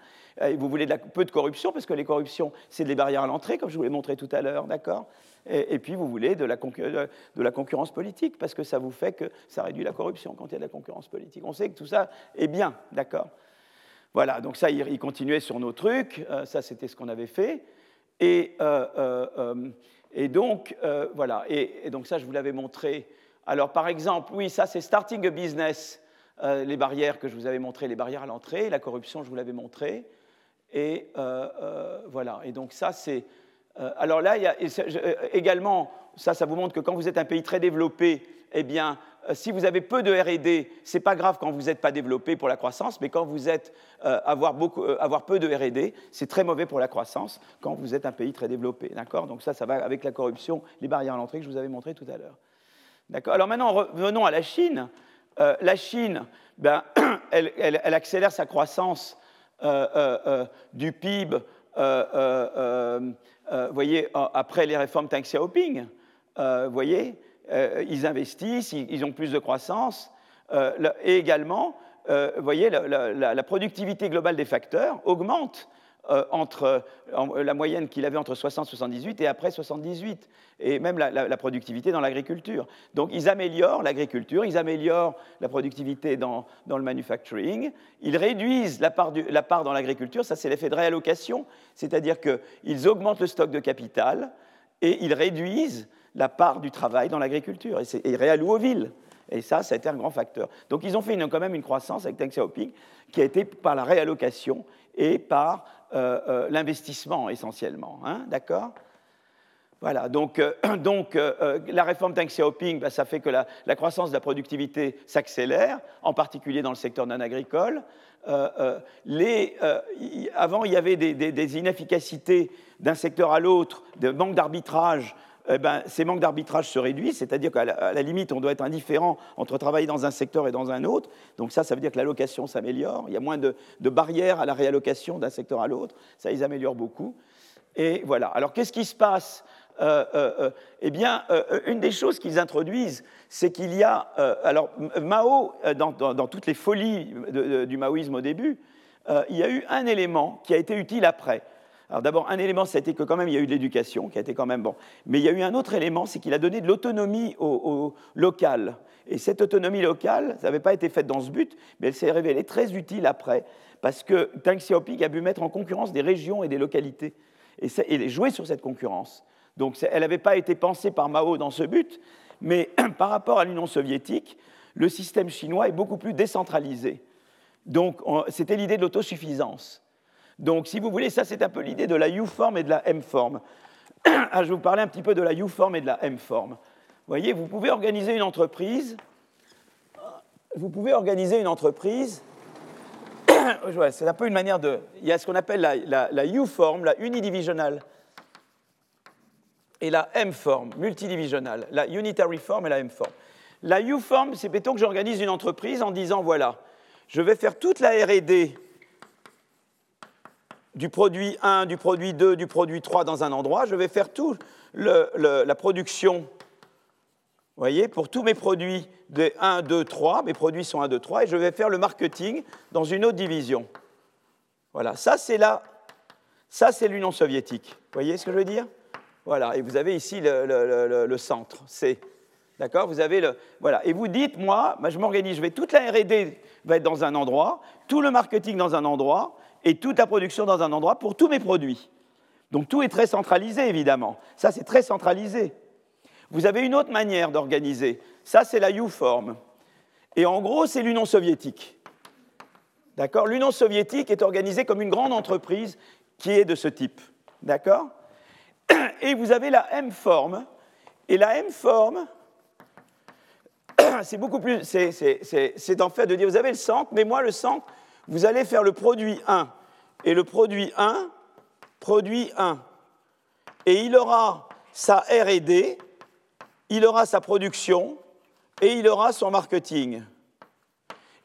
vous voulez peu de corruption, parce que les corruptions, c'est des barrières à l'entrée, comme je vous l'ai montré tout à l'heure, d'accord? Et, puis vous voulez de la, concurrence politique, parce que ça vous fait que ça réduit la corruption quand il y a de la concurrence politique. On sait que tout ça est bien, d'accord? Voilà, donc ça, il, continuait sur nos trucs, ça c'était ce qu'on avait fait. Et donc, euh, voilà, et, donc ça, je vous l'avais montré. Alors, par exemple, oui, ça, c'est starting a business, euh, les barrières que je vous avais montrées, les barrières à l'entrée, la corruption, je vous l'avais montré. Et euh, voilà, et donc ça, c'est... alors là, a également, ça, ça vous montre que quand vous êtes un pays très développé, eh bien, euh, si vous avez peu de R&D, ce n'est pas grave quand vous n'êtes pas développé pour la croissance, mais quand vous êtes euh, avoir, beaucoup, euh, avoir, peu de R&D, c'est très mauvais pour la croissance quand vous êtes un pays très développé. D'accord? Donc ça, ça va avec la corruption, les barrières à l'entrée que je vous avais montré tout à l'heure. D'accord? Alors maintenant, revenons à la Chine. la Chine, ben, elle, elle, accélère sa croissance du PIB, voyez, après les réformes Deng Xiaoping. Voyez euh, ils investissent, ils, ont plus de croissance, euh, et également, euh, voyez, la, productivité globale des facteurs augmente entre la moyenne qu'il avait entre 60 et 78 et après 78, et même la, productivité dans l'agriculture. Donc ils améliorent l'agriculture, ils améliorent la productivité dans, le manufacturing, ils réduisent la part, dans l'agriculture, ça c'est l'effet de réallocation, c'est-à-dire qu'ils augmentent le stock de capital et ils réduisent la part du travail dans l'agriculture. Et, et réallouent aux villes. Et ça, ça a été un grand facteur. Donc ils ont fait quand même une croissance avec Deng Xiaoping qui a été par la réallocation et par euh, euh, l'investissement essentiellement. Hein, D'accord? Voilà, donc, euh, donc la réforme Deng Xiaoping, bah, ça fait que la, croissance de la productivité s'accélère, en particulier dans le secteur non agricole. Avant, il y avait des, des inefficacités d'un secteur à l'autre, de manque d'arbitrage eh ben, ces manques d'arbitrage se réduisent, c'est-à-dire qu'à la, limite, on doit être indifférent entre travailler dans un secteur et dans un autre. Donc ça, ça veut dire que l'allocation s'améliore. Il y a moins de, barrières à la réallocation d'un secteur à l'autre. Ça, ils améliorent beaucoup. Et voilà. Alors, qu'est-ce qui se passe? Euh, euh, euh, Eh bien, une des choses qu'ils introduisent, c'est qu'il y a. alors, Mao, dans, toutes les folies du maoïsme au début, il y a eu un élément qui a été utile après. Alors d'abord, un élément, ça a été que quand même il y a eu de l'éducation, qui a été quand même bon. Mais il y a eu un autre élément, c'est qu'il a donné de l'autonomie au, local. Et cette autonomie locale, ça n'avait pas été faite dans ce but, mais elle s'est révélée très utile après, parce que Deng Xiaoping a pu mettre en concurrence des régions et des localités, et, et jouer sur cette concurrence. Donc elle n'avait pas été pensée par Mao dans ce but, mais par rapport à l'Union soviétique, le système chinois est beaucoup plus décentralisé. Donc c'était l'idée de l'autosuffisance. Donc, si vous voulez, ça c'est un peu l'idée de la U-form et de la M-form. Ah, je vais vous parler un petit peu de la U-form et de la M-form. Vous voyez, vous pouvez organiser une entreprise. Vous pouvez organiser une entreprise. c'est un peu une manière de. Il y a ce qu'on appelle la, U-form, la unidivisionale, et la M-form, multidivisionale, la unitary form et la M-form. La U-form, c'est mettons que j'organise une entreprise en disant voilà, je vais faire toute la RD du produit 1, du produit 2, du produit 3 dans un endroit, je vais faire toute la production, voyez, pour tous mes produits de 1, 2, 3, mes produits sont 1, 2, 3, et je vais faire le marketing dans une autre division. Voilà, ça c'est ça c'est l'Union soviétique. Vous voyez ce que je veux dire? Voilà, et vous avez ici le, centre, C. D'accord? Vous avez le. Voilà. Et vous dites, moi, bah, je m'organise, je vais toute la RD va être dans un endroit, tout le marketing dans un endroit, et toute la production dans un endroit pour tous mes produits. Donc tout est très centralisé, évidemment. Ça, c'est très centralisé. Vous avez une autre manière d'organiser. Ça, c'est la U-form. Et en gros, c'est l'Union soviétique. D'accord? L'Union soviétique est organisée comme une grande entreprise qui est de ce type. D'accord? Et vous avez la M-form. Et la M-form, c'est beaucoup plus. C'est en fait de dire vous avez le centre, mais moi, le centre, vous allez faire le produit 1 et le produit 1, produit 1. Et il aura sa RD, il aura sa production et il aura son marketing.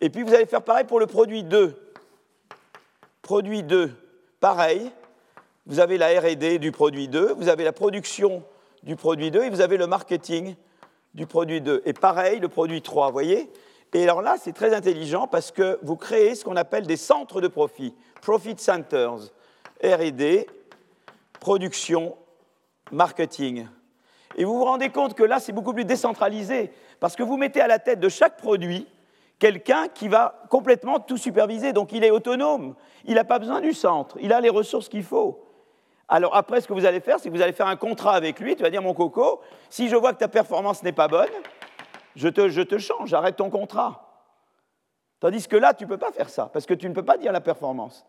Et puis vous allez faire pareil pour le produit 2. Produit 2, pareil, vous avez la RD du produit 2, vous avez la production du produit 2 et vous avez le marketing du produit 2. Et pareil, le produit 3, vous voyez Et alors là, c'est très intelligent parce que vous créez ce qu'on appelle des centres de profit, profit centers, RD, production, marketing. Et vous vous rendez compte que là, c'est beaucoup plus décentralisé parce que vous mettez à la tête de chaque produit quelqu'un qui va complètement tout superviser. Donc il est autonome, il n'a pas besoin du centre, il a les ressources qu'il faut. Alors après, ce que vous allez faire, c'est que vous allez faire un contrat avec lui. Tu vas dire, mon coco, si je vois que ta performance n'est pas bonne, je te, change, j'arrête ton contrat. Tandis que là, tu ne peux pas faire ça, parce que tu ne peux pas dire la performance.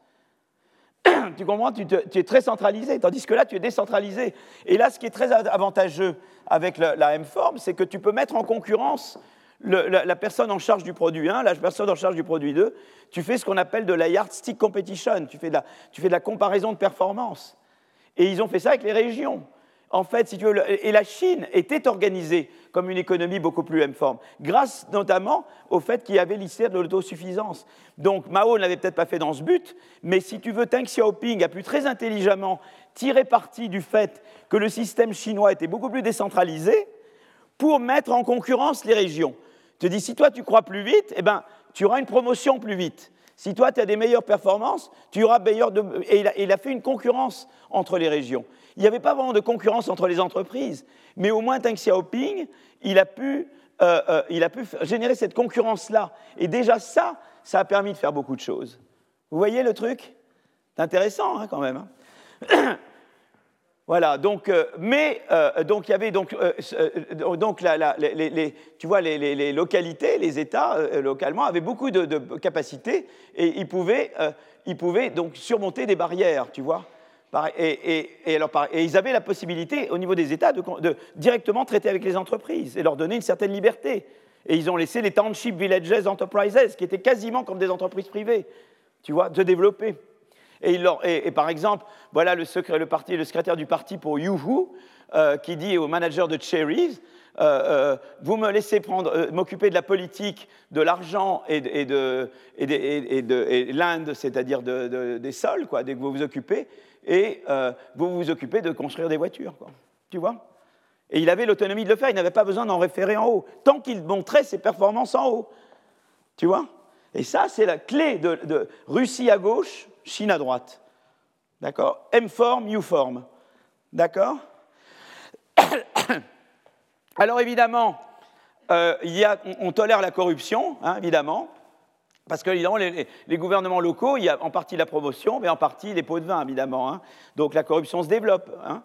tu comprends? Tu, es très centralisé, tandis que là, tu es décentralisé. Et là, ce qui est très avantageux avec la M-Form, c'est que tu peux mettre en concurrence la, personne en charge du produit 1, la personne en charge du produit 2. Tu fais ce qu'on appelle de la yardstick competition, tu fais tu fais de la comparaison de performance. Et ils ont fait ça avec les régions. En fait, si tu veux, et la Chine était organisée comme une économie beaucoup plus M-forme, grâce notamment au fait qu'il y avait l'histoire de l'autosuffisance. Donc Mao ne l'avait peut-être pas fait dans ce but, mais si tu veux, Deng Xiaoping a pu très intelligemment tirer parti du fait que le système chinois était beaucoup plus décentralisé pour mettre en concurrence les régions. Tu te dis, si toi tu crois plus vite, eh ben, tu auras une promotion plus vite. Si toi, tu as des meilleures performances, tu auras meilleur. Et il a, fait une concurrence entre les régions. Il n'y avait pas vraiment de concurrence entre les entreprises, mais au moins Deng Xiaoping, il a pu, euh, euh, il a pu générer cette concurrence-là. Et déjà ça, ça a permis de faire beaucoup de choses. Vous voyez le truc? C'est intéressant hein, quand même. Hein. Voilà, donc, euh, mais euh, donc il y avait donc, euh, donc les, tu vois, les, localités, les États localement avaient beaucoup de, capacités et ils pouvaient, ils pouvaient donc surmonter des barrières, tu vois. Et, et, alors, et, ils avaient la possibilité, au niveau des États, de, de, directement traiter avec les entreprises et leur donner une certaine liberté. Et ils ont laissé les Township Villages Enterprises, qui étaient quasiment comme des entreprises privées, tu vois, de développer. Et, par exemple, voilà le, secrétaire du parti pour Youhou euh, qui dit au manager de Cherries euh, euh, Vous me laissez m'occuper de la politique, de l'argent et, de, l'Inde, c'est-à-dire des sols, quoi, dès que vous vous occupez, et vous vous occupez de construire des voitures. Quoi. Tu vois? Et il avait l'autonomie de le faire, il n'avait pas besoin d'en référer en haut, tant qu'il montrait ses performances en haut. Tu vois? Et ça, c'est la clé de Russie à gauche, Chine à droite. D'accord? M-form, U-form. D'accord? Alors évidemment, euh, il y a, on, tolère la corruption, hein, évidemment, parce que évidemment, les, gouvernements locaux, il y a en partie la promotion, mais en partie les pots de vin, évidemment. Hein. Donc la corruption se développe. Hein.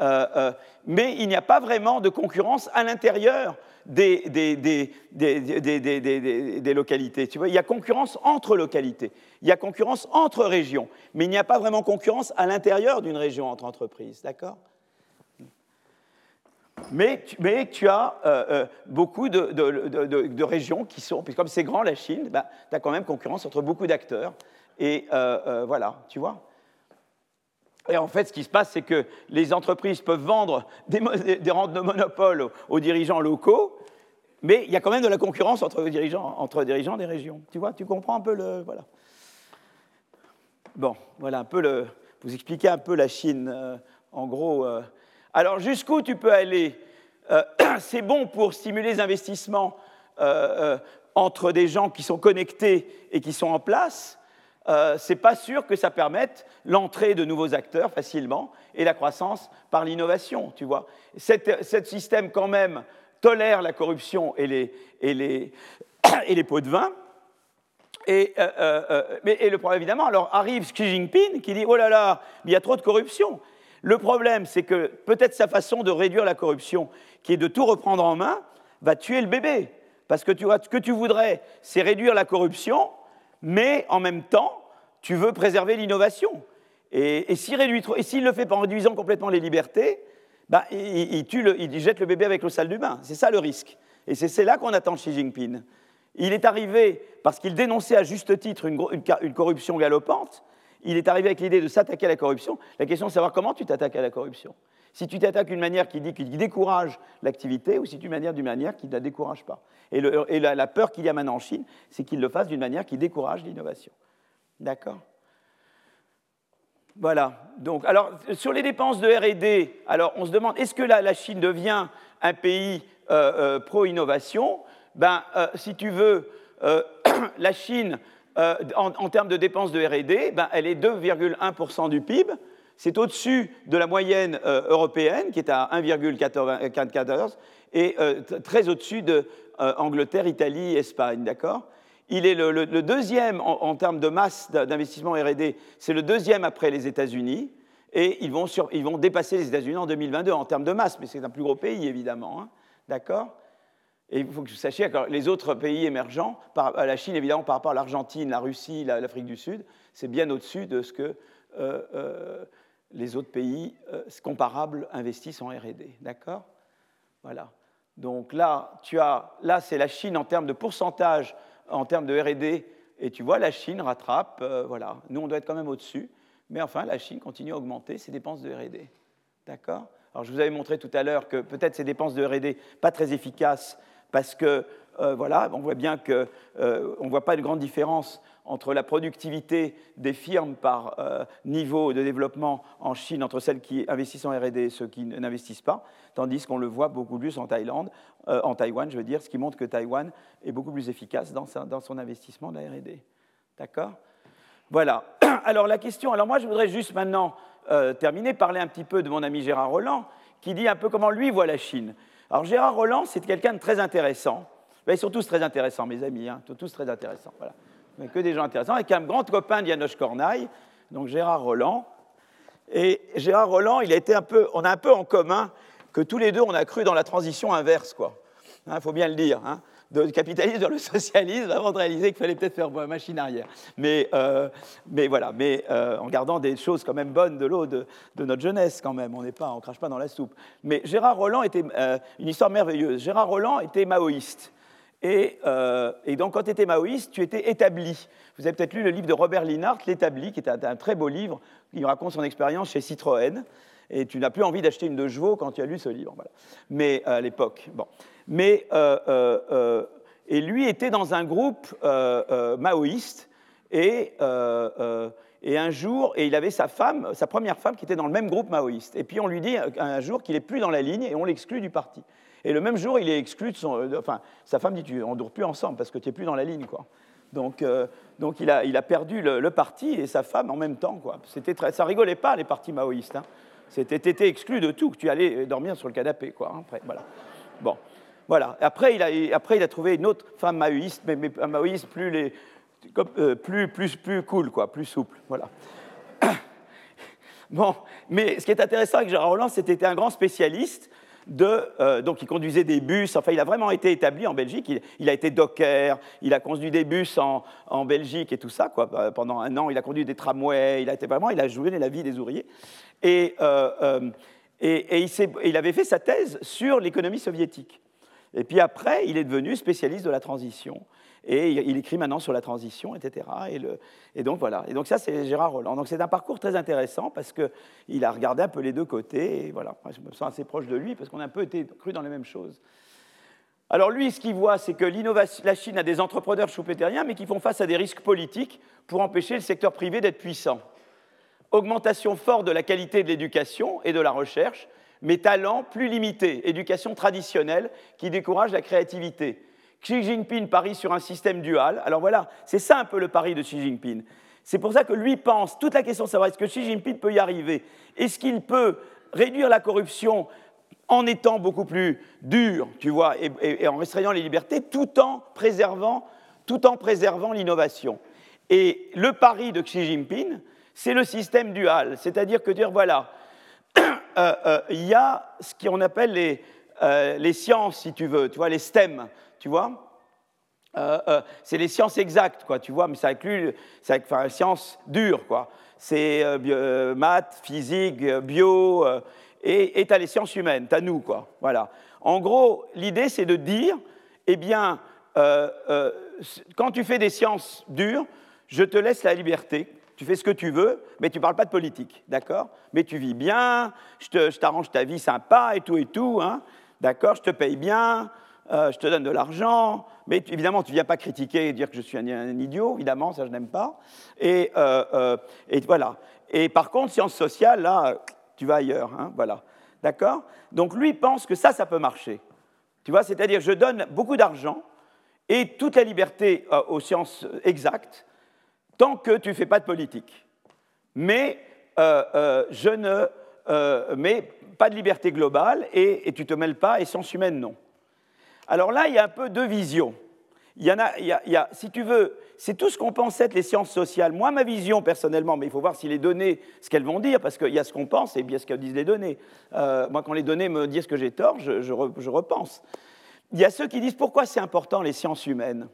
Euh, euh, mais il n'y a pas vraiment de concurrence à l'intérieur des, des, localités. Tu vois, il y a concurrence entre localités, il y a concurrence entre régions, mais il n'y a pas vraiment concurrence à l'intérieur d'une région entre entreprises, d'accord? Mais, mais, tu as euh, beaucoup de, de, régions qui sont, comme c'est grand la Chine, bah, tu as quand même concurrence entre beaucoup d'acteurs. Et voilà, tu vois? Et en fait, ce qui se passe, c'est que les entreprises peuvent vendre des, rentes de monopole aux dirigeants locaux, mais il y a quand même de la concurrence entre dirigeants, dirigeants des régions. Tu vois, tu comprends un peu le. Voilà. Bon, voilà un peu le. Vous expliquez un peu la Chine, euh, en gros. Euh. Alors, jusqu'où tu peux aller euh, C'est bon pour stimuler les investissements entre des gens qui sont connectés et qui sont en place. C'est pas sûr que ça permette l'entrée de nouveaux acteurs facilement et la croissance par l'innovation, tu vois. Ce système, quand même, tolère la corruption et les, pots de vin. Et, euh, euh, euh, mais, et, le problème, évidemment, alors arrive Xi Jinping qui dit Oh là là, il y a trop de corruption. Le problème, c'est que peut-être sa façon de réduire la corruption, qui est de tout reprendre en main, va tuer le bébé. Parce que tu ce que tu voudrais, c'est réduire la corruption, mais en même temps, tu veux préserver l'innovation. Et, s'il ne le fait pas en réduisant complètement les libertés, bah, il, jette le bébé avec le sale du bain. C'est ça le risque. Et c'est là qu'on attend Xi Jinping. Il est arrivé, parce qu'il dénonçait à juste titre une, corruption galopante, il est arrivé avec l'idée de s'attaquer à la corruption. La question est de savoir comment tu t'attaques à la corruption. Si tu t'attaques d'une manière qui dit qu'il décourage l'activité ou si tu manière d'une manière qui ne la décourage pas. Et, la, peur qu'il y a maintenant en Chine, c'est qu'il le fasse d'une manière qui décourage l'innovation. D'accord? Voilà. Donc, alors, sur les dépenses de R&D, alors on se demande est-ce que la, Chine devient un pays euh, euh, pro-innovation? Ben, euh, si tu veux, la Chine, en, en, termes de dépenses de R&D, ben, elle est 2,1% du PIB c'est au-dessus de la moyenne euh, européenne, qui est à 1,14, et euh, très au-dessus de euh, Angleterre, Italie, Espagne, d'accord? Il est le, deuxième en, termes de masse d'investissement R&D, c'est le deuxième après les États-Unis, et ils vont, dépasser les États-Unis en 2022 en termes de masse, mais c'est un plus gros pays, évidemment, hein, d'accord? Et il faut que vous sachiez les autres pays émergents, la Chine évidemment par rapport à l'Argentine, la Russie, l'Afrique du Sud, c'est bien au-dessus de ce que les autres pays euh, comparables investissent en R&D. D'accord? Voilà. Donc là, tu as, là, c'est la Chine en termes de pourcentage, en termes de R&D, et tu vois, la Chine rattrape. Euh, voilà. Nous, on doit être quand même au-dessus, mais enfin, la Chine continue à augmenter ses dépenses de R&D. D'accord? Alors, je vous avais montré tout à l'heure que peut-être ces dépenses de R&D pas très efficaces parce que euh, voilà, on voit bien qu'on ne voit pas de grande différence entre la productivité des firmes par euh, niveau de développement en Chine, entre celles qui investissent en RD et ceux qui n'investissent pas, tandis qu'on le voit beaucoup plus en Thaïlande, euh, en Taïwan, je veux dire, ce qui montre que Taïwan est beaucoup plus efficace dans, son investissement de la RD. D'accord? Voilà. Alors la question, alors moi je voudrais juste maintenant euh, terminer, parler un petit peu de mon ami Gérard Roland, qui dit un peu comment lui voit la Chine. Alors Gérard Roland, c'est quelqu'un de très intéressant. Ben, ils sont tous très intéressants, mes amis, hein, tous très intéressants. Voilà mais que des gens intéressants, avec un grand copain d'Yanoche Cornaille, donc Gérard Roland. Et Gérard Roland, il a été un peu, on a un peu en commun que tous les deux, on a cru dans la transition inverse. Il hein, faut bien le dire, hein, de capitalisme vers le socialisme, avant de réaliser qu'il fallait peut-être faire machine arrière. Mais, euh, mais voilà, mais euh, en gardant des choses quand même bonnes de l'eau de, notre jeunesse, quand même. On n'est pas, on crache pas dans la soupe. Mais Gérard Roland était euh, une histoire merveilleuse. Gérard Roland était maoïste. Euh, et, donc, quand tu étais maoïste, tu étais établi. Vous avez peut-être lu le livre de Robert Linhart, L'établi, qui est un, très beau livre. Il raconte son expérience chez Citroën. Et tu n'as plus envie d'acheter une de chevaux quand tu as lu ce livre. Mais euh, à l'époque. Bon. Mais, euh, et lui était dans un groupe maoïste. Et, et un jour, et il avait sa femme, sa première femme, qui était dans le même groupe maoïste. Et puis on lui dit un jour qu'il n'est plus dans la ligne et on l'exclut du parti. Et le même jour, il est exclu de son. Euh, enfin, sa femme dit tu, on dort plus ensemble parce que tu n'es plus dans la ligne. Quoi. Donc, euh, donc il, a, il, a, perdu le, parti et sa femme en même temps. Quoi. C'était très, ça rigolait pas, les partis maoïstes. Hein. C'était, étais exclu de tout, que tu allais dormir sur le canapé. Quoi, hein, après, voilà. Bon, voilà. Après il, a, après, il a trouvé une autre femme maoïste, mais, mais un maoïste plus, les, euh, plus, plus, plus cool, quoi, plus souple. Voilà. Bon, mais ce qui est intéressant avec Gérard Roland, c'était un grand spécialiste euh, donc il conduisait des bus, enfin il a vraiment été établi en Belgique, il, a été docker, il a conduit des bus en, Belgique et tout ça, quoi, euh, pendant un an, il a conduit des tramways, il a été vraiment, il a joué la vie des ouvriers. Et, euh, et, il, avait fait sa thèse sur l'économie soviétique. Et puis après, il est devenu spécialiste de la transition. Et il écrit maintenant sur la transition, etc. Et, donc voilà. Et donc ça, c'est Gérard Roland. Donc c'est un parcours très intéressant parce qu'il a regardé un peu les deux côtés. Et voilà. je me sens assez proche de lui parce qu'on a un peu été cru dans les mêmes choses. Alors lui, ce qu'il voit, c'est que la Chine a des entrepreneurs choupétériens, mais qui font face à des risques politiques pour empêcher le secteur privé d'être puissant. Augmentation forte de la qualité de l'éducation et de la recherche, mais talent plus limité, éducation traditionnelle qui décourage la créativité Xi Jinping parie sur un système dual. Alors voilà, c'est ça un peu le pari de Xi Jinping. C'est pour ça que lui pense, toute la question de savoir est-ce que Xi Jinping peut y arriver, est-ce qu'il peut réduire la corruption en étant beaucoup plus dur, tu vois, et, en restreignant les libertés, tout en préservant, tout en préservant l'innovation? Et le pari de Xi Jinping, c'est le système dual, c'est-à-dire que dire voilà, euh, euh, il y a ce qu'on appelle les, euh, les sciences, si tu veux, tu vois, les STEM, tu vois? Euh, euh, c'est les sciences exactes, quoi, tu vois, mais ça inclut, ça, enfin, sciences dures, quoi. C'est euh, maths, physique, bio, et tu as les sciences humaines, tu as nous, quoi. Voilà. En gros, l'idée, c'est de dire, eh bien, quand tu fais des sciences dures, je te laisse la liberté, tu fais ce que tu veux, mais tu ne parles pas de politique, d'accord? Mais tu vis bien, je t'arrange ta vie sympa et tout et tout, hein, d'accord? Je te paye bien, euh, je te donne de l'argent, mais évidemment, tu ne viens pas critiquer et dire que je suis un, idiot, évidemment, ça je n'aime pas. Et, euh, euh, et, voilà. Et par contre, sciences sociales, là, tu vas ailleurs, hein, voilà. D'accord? Donc lui pense que ça, ça peut marcher. Tu vois, c'est-à-dire, je donne beaucoup d'argent et toute la liberté aux sciences exactes, tant que tu ne fais pas de politique. Mais je ne mais pas de liberté globale et, et tu ne te mêles pas, et sciences humaines, non. Alors là, il y a un peu deux visions. Il y en a, il y a, si tu veux, c'est tout ce qu'on pense être les sciences sociales. Moi, ma vision, personnellement, mais il faut voir si les données, ce qu'elles vont dire, parce qu'il y a ce qu'on pense et bien ce que disent les données. Euh, moi, quand les données me disent que j'ai tort, je, repense. Il y a ceux qui disent pourquoi c'est important les sciences humaines,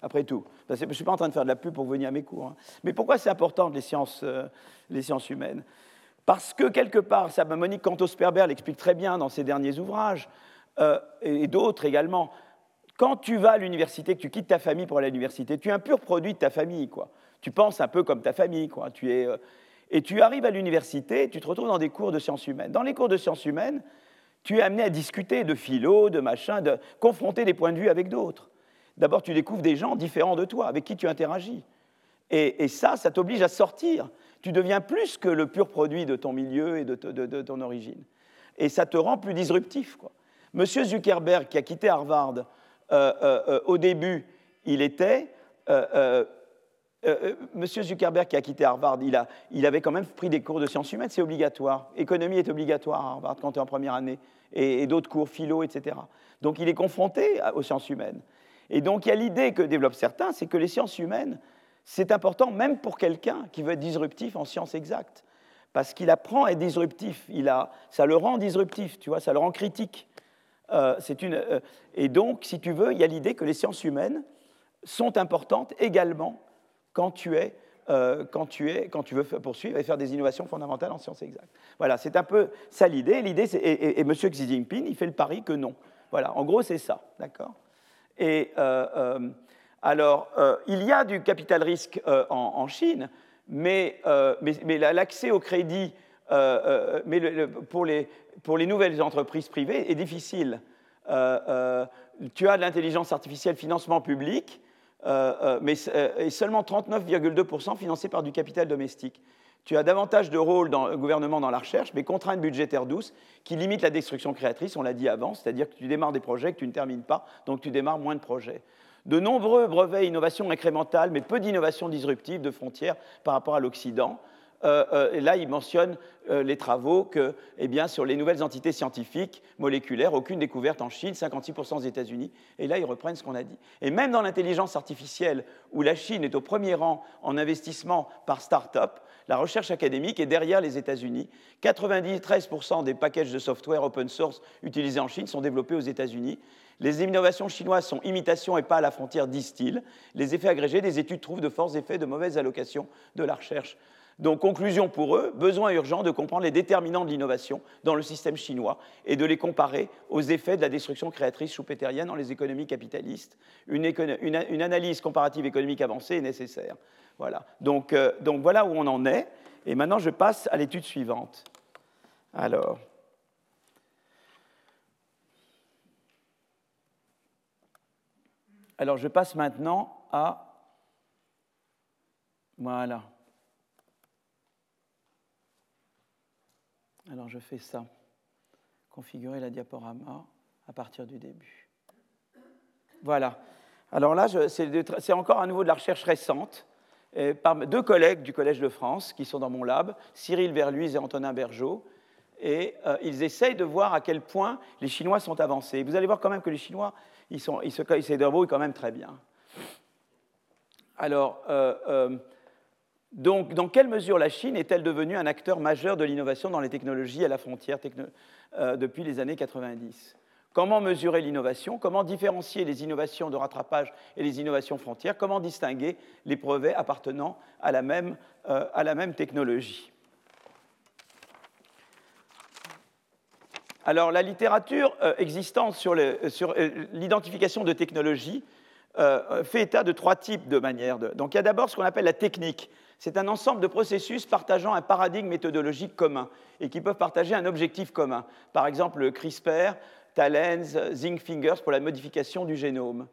après tout? Je ne suis pas en train de faire de la pub pour venir à mes cours. Hein. Mais pourquoi c'est important les sciences, euh, les sciences humaines? Parce que, quelque part, ça, Monique Cantos-Perber l'explique très bien dans ses derniers ouvrages, euh, et d'autres également. Quand tu vas à l'université, que tu quittes ta famille pour aller à l'université, tu es un pur produit de ta famille. Quoi. Tu penses un peu comme ta famille. Quoi. Tu es, euh, et tu arrives à l'université, tu te retrouves dans des cours de sciences humaines. Dans les cours de sciences humaines, tu es amené à discuter de philo, de machin, de confronter des points de vue avec d'autres. D'abord, tu découvres des gens différents de toi, avec qui tu interagis. Et, ça, ça t'oblige à sortir. Tu deviens plus que le pur produit de ton milieu et de, de ton origine. Et ça te rend plus disruptif. Quoi. Monsieur Zuckerberg, qui a quitté Harvard, euh, euh, euh, au début, il était. Monsieur Zuckerberg, qui a quitté Harvard, il, avait quand même pris des cours de sciences humaines, c'est obligatoire. Économie est obligatoire à Harvard quand tu es en première année, et, d'autres cours, philo, etc. Donc il est confronté aux sciences humaines. Et donc il y a l'idée que développent certains, c'est que les sciences humaines, c'est important même pour quelqu'un qui veut être disruptif en sciences exactes. Parce qu'il apprend à être disruptif, ça le rend disruptif, tu vois, ça le rend critique. Euh, euh, et donc, si tu veux, il y a l'idée que les sciences humaines sont importantes également quand tu, es, euh, quand, tu es, quand tu veux poursuivre et faire des innovations fondamentales en sciences exactes. Voilà, c'est un peu ça l'idée. L'idée, et, et, M. Xi Jinping, il fait le pari que non. Voilà, en gros, c'est ça, d'accord? Et alors, il y a du capital risque en, Chine, mais l'accès au crédit mais pour, les, pour les nouvelles entreprises privées est difficile. Euh, euh, tu as de l'intelligence artificielle financement public, euh, mais et seulement 39,2% financé par du capital domestique. Tu as davantage de rôle dans le gouvernement dans la recherche, mais contraintes budgétaires douces qui limitent la destruction créatrice, on l'a dit avant, c'est-à-dire que tu démarres des projets que tu ne termines pas, donc tu démarres moins de projets. De nombreux brevets innovations incrémentales, mais peu d'innovations disruptives de frontières par rapport à l'Occident. Euh, euh, et là, il mentionne euh, les travaux que, eh bien, sur les nouvelles entités scientifiques moléculaires, aucune découverte en Chine, 56% aux États-Unis. Et là, ils reprennent ce qu'on a dit. Et même dans l'intelligence artificielle, où la Chine est au premier rang en investissement par start-up, la recherche académique est derrière les États-Unis. 93% des packages de software open source utilisés en Chine sont développés aux États-Unis. Les innovations chinoises sont imitations et pas à la frontière, disent-ils. Les effets agrégés des études trouvent de forts effets de mauvaise allocation de la recherche. Donc, conclusion pour eux, besoin urgent de comprendre les déterminants de l'innovation dans le système chinois et de les comparer aux effets de la destruction créatrice choupéterienne dans les économies capitalistes. Une, analyse comparative économique avancée est nécessaire. Voilà. Donc, euh, donc, voilà où on en est. Et maintenant, je passe à l'étude suivante. Alors. Alors, je passe maintenant à. Voilà. Alors je fais ça. Configurer la diaporama à partir du début. Voilà. Alors là, c'est encore à nouveau de la recherche récente par deux collègues du Collège de France qui sont dans mon lab, Cyril Verluise et Antonin Bergeau. Et euh, ils essayent de voir à quel point les Chinois sont avancés. Vous allez voir quand même que les Chinois, ils, se débrouillent quand même très bien. Alors, euh, euh, donc, dans quelle mesure la Chine est-elle devenue un acteur majeur de l'innovation dans les technologies à la frontière euh, depuis les années 90 Comment mesurer l'innovation? Comment différencier les innovations de rattrapage et les innovations frontières? Comment distinguer les brevets appartenant à la même, euh, technologie? Alors, la littérature euh, existante sur l'identification de technologies fait état de trois types de manières. Donc, il y a d'abord ce qu'on appelle la technique, C'est un ensemble de processus partageant un paradigme méthodologique commun et qui peuvent partager un objectif commun. Par exemple, le CRISPR, Talens, Zinc Fingers pour la modification du génome.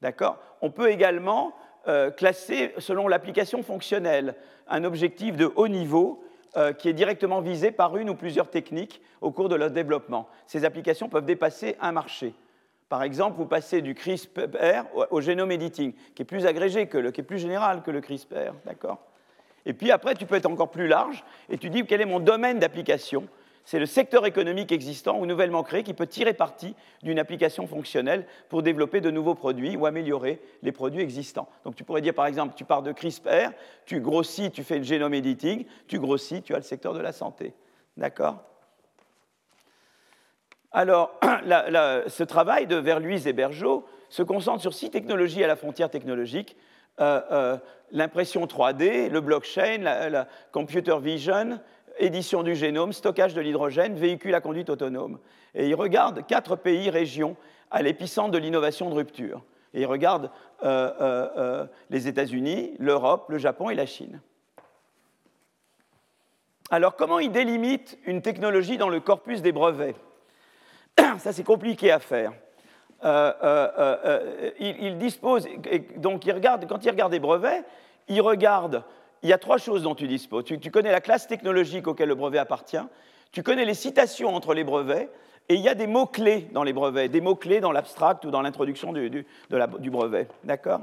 D'accord? On peut également euh, classer selon l'application fonctionnelle un objectif de haut niveau euh, qui est directement visé par une ou plusieurs techniques au cours de leur développement. Ces applications peuvent dépasser un marché. Par exemple, vous passez du CRISPR au, génome editing, qui est plus agrégé que le, qui est plus général que le CRISPR, d'accord? Et puis après, tu peux être encore plus large et tu dis quel est mon domaine d'application? C'est le secteur économique existant ou nouvellement créé qui peut tirer parti d'une application fonctionnelle pour développer de nouveaux produits ou améliorer les produits existants. Donc tu pourrais dire par exemple, tu pars de CRISPR, tu grossis, tu fais le génome editing, tu grossis, tu as le secteur de la santé. D'accord? Alors, ce travail de Verluise et Bergeau se concentre sur six technologies à la frontière technologique. Euh, euh, l'impression 3D, le blockchain, la computer vision, édition du génome, stockage de l'hydrogène, véhicule à conduite autonome. Et il regarde quatre pays, régions, à l'épicentre de l'innovation de rupture. Et il regarde euh, les États-Unis, l'Europe, le Japon et la Chine. Alors, comment il délimite une technologie dans le corpus des brevets? Ça, c'est compliqué à faire. Il, dispose, donc il regarde, quand il regarde des brevets, il regarde il y a trois choses dont tu disposes. Tu, connais la classe technologique auquel le brevet appartient, tu connais les citations entre les brevets, et il y a des mots-clés dans les brevets, des mots-clés dans l'abstract ou dans l'introduction du, brevet. D'accord?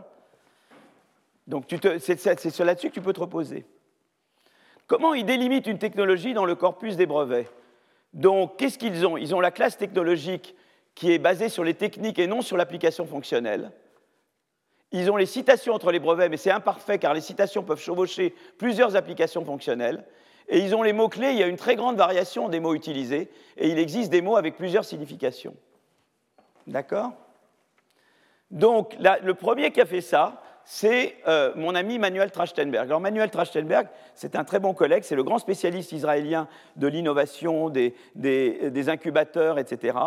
Donc c'est là-dessus que tu peux te reposer. Comment ils délimitent une technologie dans le corpus des brevets? Donc, qu'est-ce qu'ils ont? Ils ont la classe technologique qui est basée sur les techniques et non sur l'application fonctionnelle. Ils ont les citations entre les brevets, mais c'est imparfait car les citations peuvent chevaucher plusieurs applications fonctionnelles. Et ils ont les mots-clés, il y a une très grande variation des mots utilisés, et il existe des mots avec plusieurs significations. D'accord? Donc, le premier qui a fait ça, c'est euh, mon ami Manuel Trachtenberg. Alors Manuel Trachtenberg, c'est un très bon collègue, c'est le grand spécialiste israélien de l'innovation, des, incubateurs, etc.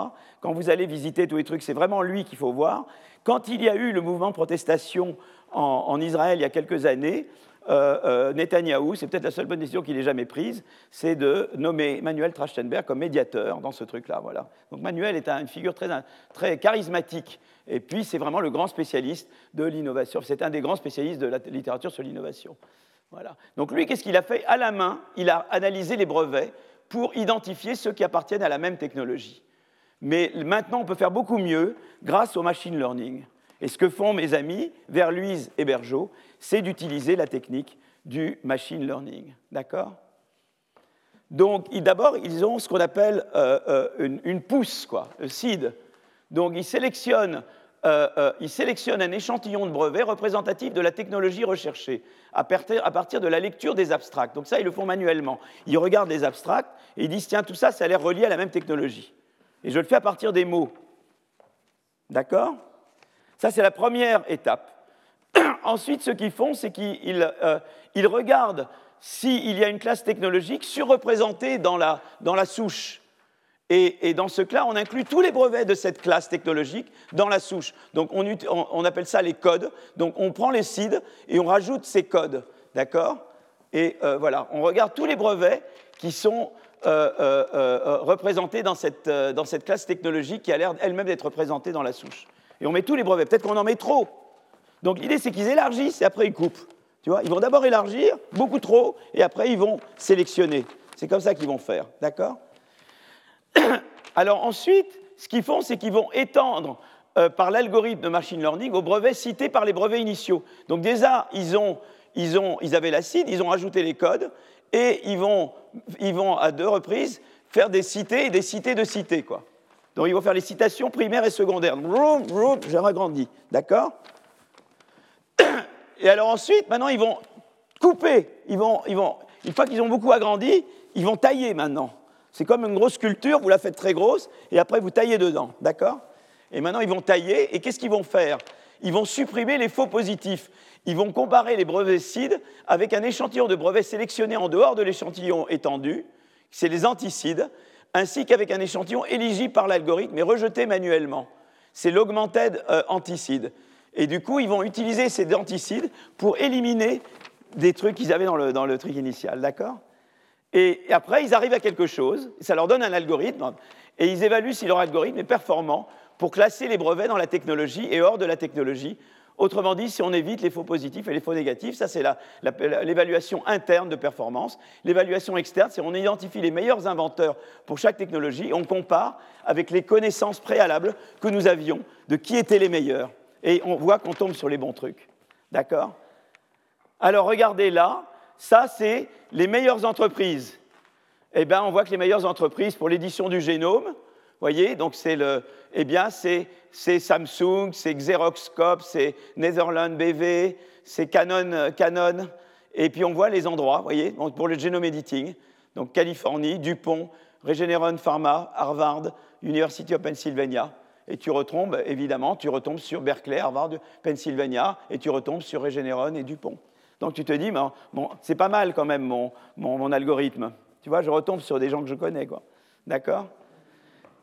Quand vous allez visiter tous les trucs, c'est vraiment lui qu'il faut voir. Quand il y a eu le mouvement de protestation en, Israël il y a quelques années, euh, euh, Netanyahou, c'est peut-être la seule bonne décision qu'il ait jamais prise, c'est de nommer Manuel Trachtenberg comme médiateur dans ce truc-là. Voilà. Donc Manuel est une figure très, très charismatique. Et puis c'est vraiment le grand spécialiste de l'innovation. C'est un des grands spécialistes de la littérature sur l'innovation. Voilà. Donc lui, qu'est-ce qu'il a fait? À la main, il a analysé les brevets pour identifier ceux qui appartiennent à la même technologie. Mais maintenant, on peut faire beaucoup mieux grâce au machine learning. Et ce que font mes amis, Verluise et Bergeau, c'est d'utiliser la technique du machine learning. D'accord? Donc, d'abord, ils ont ce qu'on appelle euh, euh, une, pousse, quoi, le seed. Donc, ils sélectionnent, euh, ils sélectionnent, un échantillon de brevet représentatif de la technologie recherchée à partir, à partir de la lecture des abstracts. Donc, ça, ils le font manuellement. Ils regardent les abstracts et ils disent tiens, tout ça, ça a l'air relié à la même technologie. Et je le fais à partir des mots. D'accord? Ça, c'est la première étape. Ensuite, ce qu'ils font, c'est qu'ils euh, regardent s'il y a une classe technologique surreprésentée dans la, dans la souche. Et, dans ce cas, on inclut tous les brevets de cette classe technologique dans la souche. Donc on, appelle ça les codes. Donc on prend les CID et on rajoute ces codes. D'accord? Et euh, voilà, on regarde tous les brevets qui sont euh, représentée dans cette, dans cette classe technologique qui a l'air elle-même d'être représentée dans la souche. Et on met tous les brevets. Peut-être qu'on en met trop. Donc l'idée, c'est qu'ils élargissent et après ils coupent. Tu vois ils vont d'abord élargir, beaucoup trop, et après ils vont sélectionner. C'est comme ça qu'ils vont faire. D'accord Alors ensuite, ce qu'ils font, c'est qu'ils vont étendre par l'algorithme de machine learning aux brevets cités par les brevets initiaux. Donc déjà, ils, ont, ils, ont, ils avaient l'acide, ils ont rajouté les codes, et ils vont, ils vont à deux reprises faire des cités et des cités de cités. Quoi. Donc ils vont faire les citations primaires et secondaires. J'ai agrandi, d'accord Et alors ensuite, maintenant, ils vont couper. Ils vont, ils vont, une fois qu'ils ont beaucoup agrandi, ils vont tailler maintenant. C'est comme une grosse sculpture, vous la faites très grosse, et après vous taillez dedans, d'accord Et maintenant, ils vont tailler, et qu'est-ce qu'ils vont faire? Ils vont supprimer les faux positifs ils vont comparer les brevets avec un échantillon de brevets sélectionnés en dehors de l'échantillon étendu, c'est les anticides, ainsi qu'avec un échantillon éligible par l'algorithme mais rejeté manuellement. C'est l'augmented euh, anticide. Et du coup, ils vont utiliser ces anticides pour éliminer des trucs qu'ils avaient dans le, dans le truc initial, d'accord? Et après, ils arrivent à quelque chose, ça leur donne un algorithme, et ils évaluent si leur algorithme est performant pour classer les brevets dans la technologie et hors de la technologie. Autrement dit, si on évite les faux positifs et les faux négatifs, ça c'est l'évaluation interne de performance. L'évaluation externe, c'est on identifie les meilleurs inventeurs pour chaque technologie, on compare avec les connaissances préalables que nous avions de qui étaient les meilleurs. Et on voit qu'on tombe sur les bons trucs. D'accord? Alors regardez là, ça c'est les meilleures entreprises. Eh bien, on voit que les meilleures entreprises pour l'édition du génome, voyez, donc c'est le, eh bien, c'est, Samsung, c'est Xeroxcop, c'est Netherlands BV, c'est Canon, Canon, et puis on voit les endroits, voyez, pour le genome editing, donc Californie, Dupont, Regeneron Pharma, Harvard, University of Pennsylvania, et tu retombes, évidemment, tu retombes sur Berkeley, Harvard, Pennsylvania, et tu retombes sur Regeneron et Dupont. Donc tu te dis, bon, c'est pas mal quand même mon, mon, algorithme. Tu vois, je retombe sur des gens que je connais, quoi. D'accord?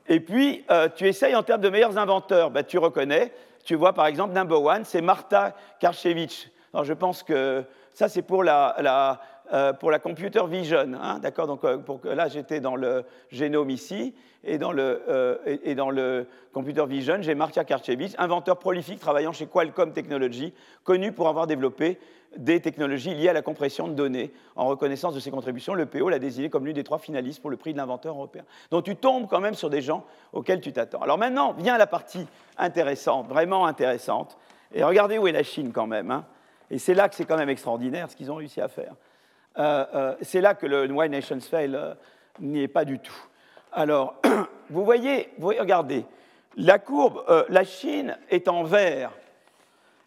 Et puis, euh, tu essayes en termes de meilleurs inventeurs. Ben, tu reconnais, tu vois par exemple, number one, c'est Marta Karchevich. Alors je pense que ça, c'est pour la, euh, pour la computer vision. Hein, D'accord? Donc euh, là, j'étais dans le génome ici, et dans le, et, dans le computer vision, j'ai Marta Karchevich, inventeur prolifique travaillant chez Qualcomm Technologies, connu pour avoir développé des technologies liées à la compression de données. En reconnaissance de ses contributions, le PO l'a désigné comme l'une des trois finalistes pour le prix de l'inventeur européen. Donc tu tombes quand même sur des gens auxquels tu t'attends. Alors maintenant, vient la partie intéressante, vraiment intéressante. Et regardez où est la Chine quand même. Hein. Et c'est là que c'est quand même extraordinaire ce qu'ils ont réussi à faire. Euh, euh, c'est là que le Why Nations Fail euh, n'y est pas du tout. Alors, vous voyez, vous regardez, la courbe, la Chine est en vert,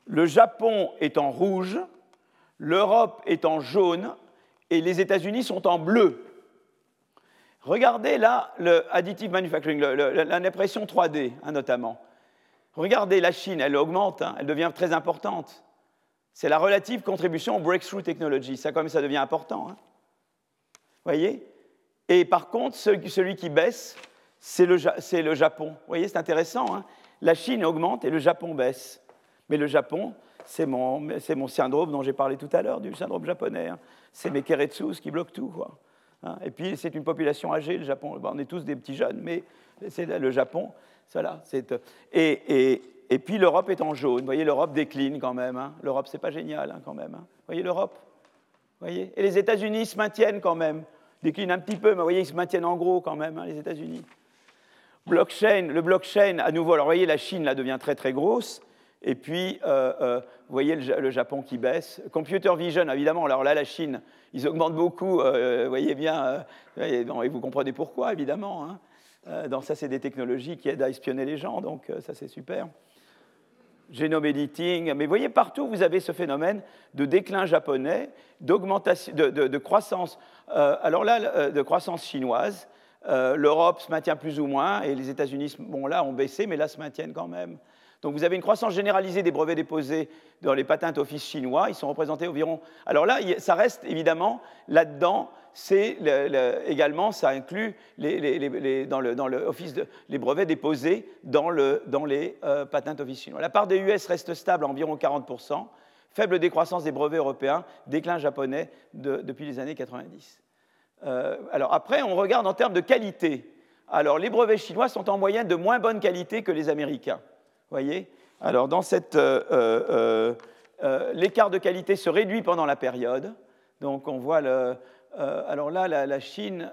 le Japon est en rouge, l'Europe est en jaune et les États-Unis sont en bleu. Regardez là le additive manufacturing, l'impression 3D hein, notamment. Regardez la Chine, elle augmente, hein, elle devient très importante. C'est la relative contribution au breakthrough technology. Ça, comme ça devient important. Hein. voyez? Et par contre, celui qui baisse, c'est le, le, Japon. Vous voyez, c'est intéressant. La Chine augmente et le Japon baisse. Mais le Japon, c'est mon, mon, syndrome dont j'ai parlé tout à l'heure, du syndrome japonais. Hein. C'est mes keretsus qui bloquent tout. Quoi. Hein. Et puis, c'est une population âgée, le Japon. on est tous des petits jeunes, mais c'est le Japon. Voilà, et, et, et, puis l'Europe est en jaune. Vous voyez, l'Europe décline quand même. Hein. L'Europe, c'est pas génial hein, quand même. Vous voyez l'Europe voyez Et les États-Unis se maintiennent quand même. Déclinent un petit peu, mais vous voyez, ils se maintiennent en gros quand même, les États-Unis. Blockchain, le blockchain, à nouveau, alors vous voyez, la Chine là devient très très grosse. Et puis, euh, euh, vous voyez le, Japon qui baisse. Computer vision, évidemment, alors là, la Chine, ils augmentent beaucoup, euh, vous voyez bien, et vous comprenez pourquoi, évidemment. Hein. donc ça, c'est des technologies qui aident à espionner les gens, donc ça, c'est super. Genome editing, mais vous voyez, partout, vous avez ce phénomène de déclin japonais, de, croissance, alors là, de croissance chinoise. L'Europe se maintient plus ou moins, et les États-Unis, bon, là, ont baissé, mais là, se maintiennent quand même. Donc vous avez une croissance généralisée des brevets déposés dans les patentes office chinois. Ils sont représentés environ. Alors là, ça reste évidemment là-dedans. C'est également, ça inclut les, dans, le, dans brevets déposés dans les euh, patentes office chinois. La part des US reste stable à environ 40%. Faible décroissance des brevets européens, déclin japonais depuis les années 90. Euh, alors après, on regarde en termes de qualité. Alors les brevets chinois sont en moyenne de moins bonne qualité que les américains voyez Alors, dans cette. Euh, euh, euh, l'écart de qualité se réduit pendant la période. Donc, on voit le. alors là, la, Chine.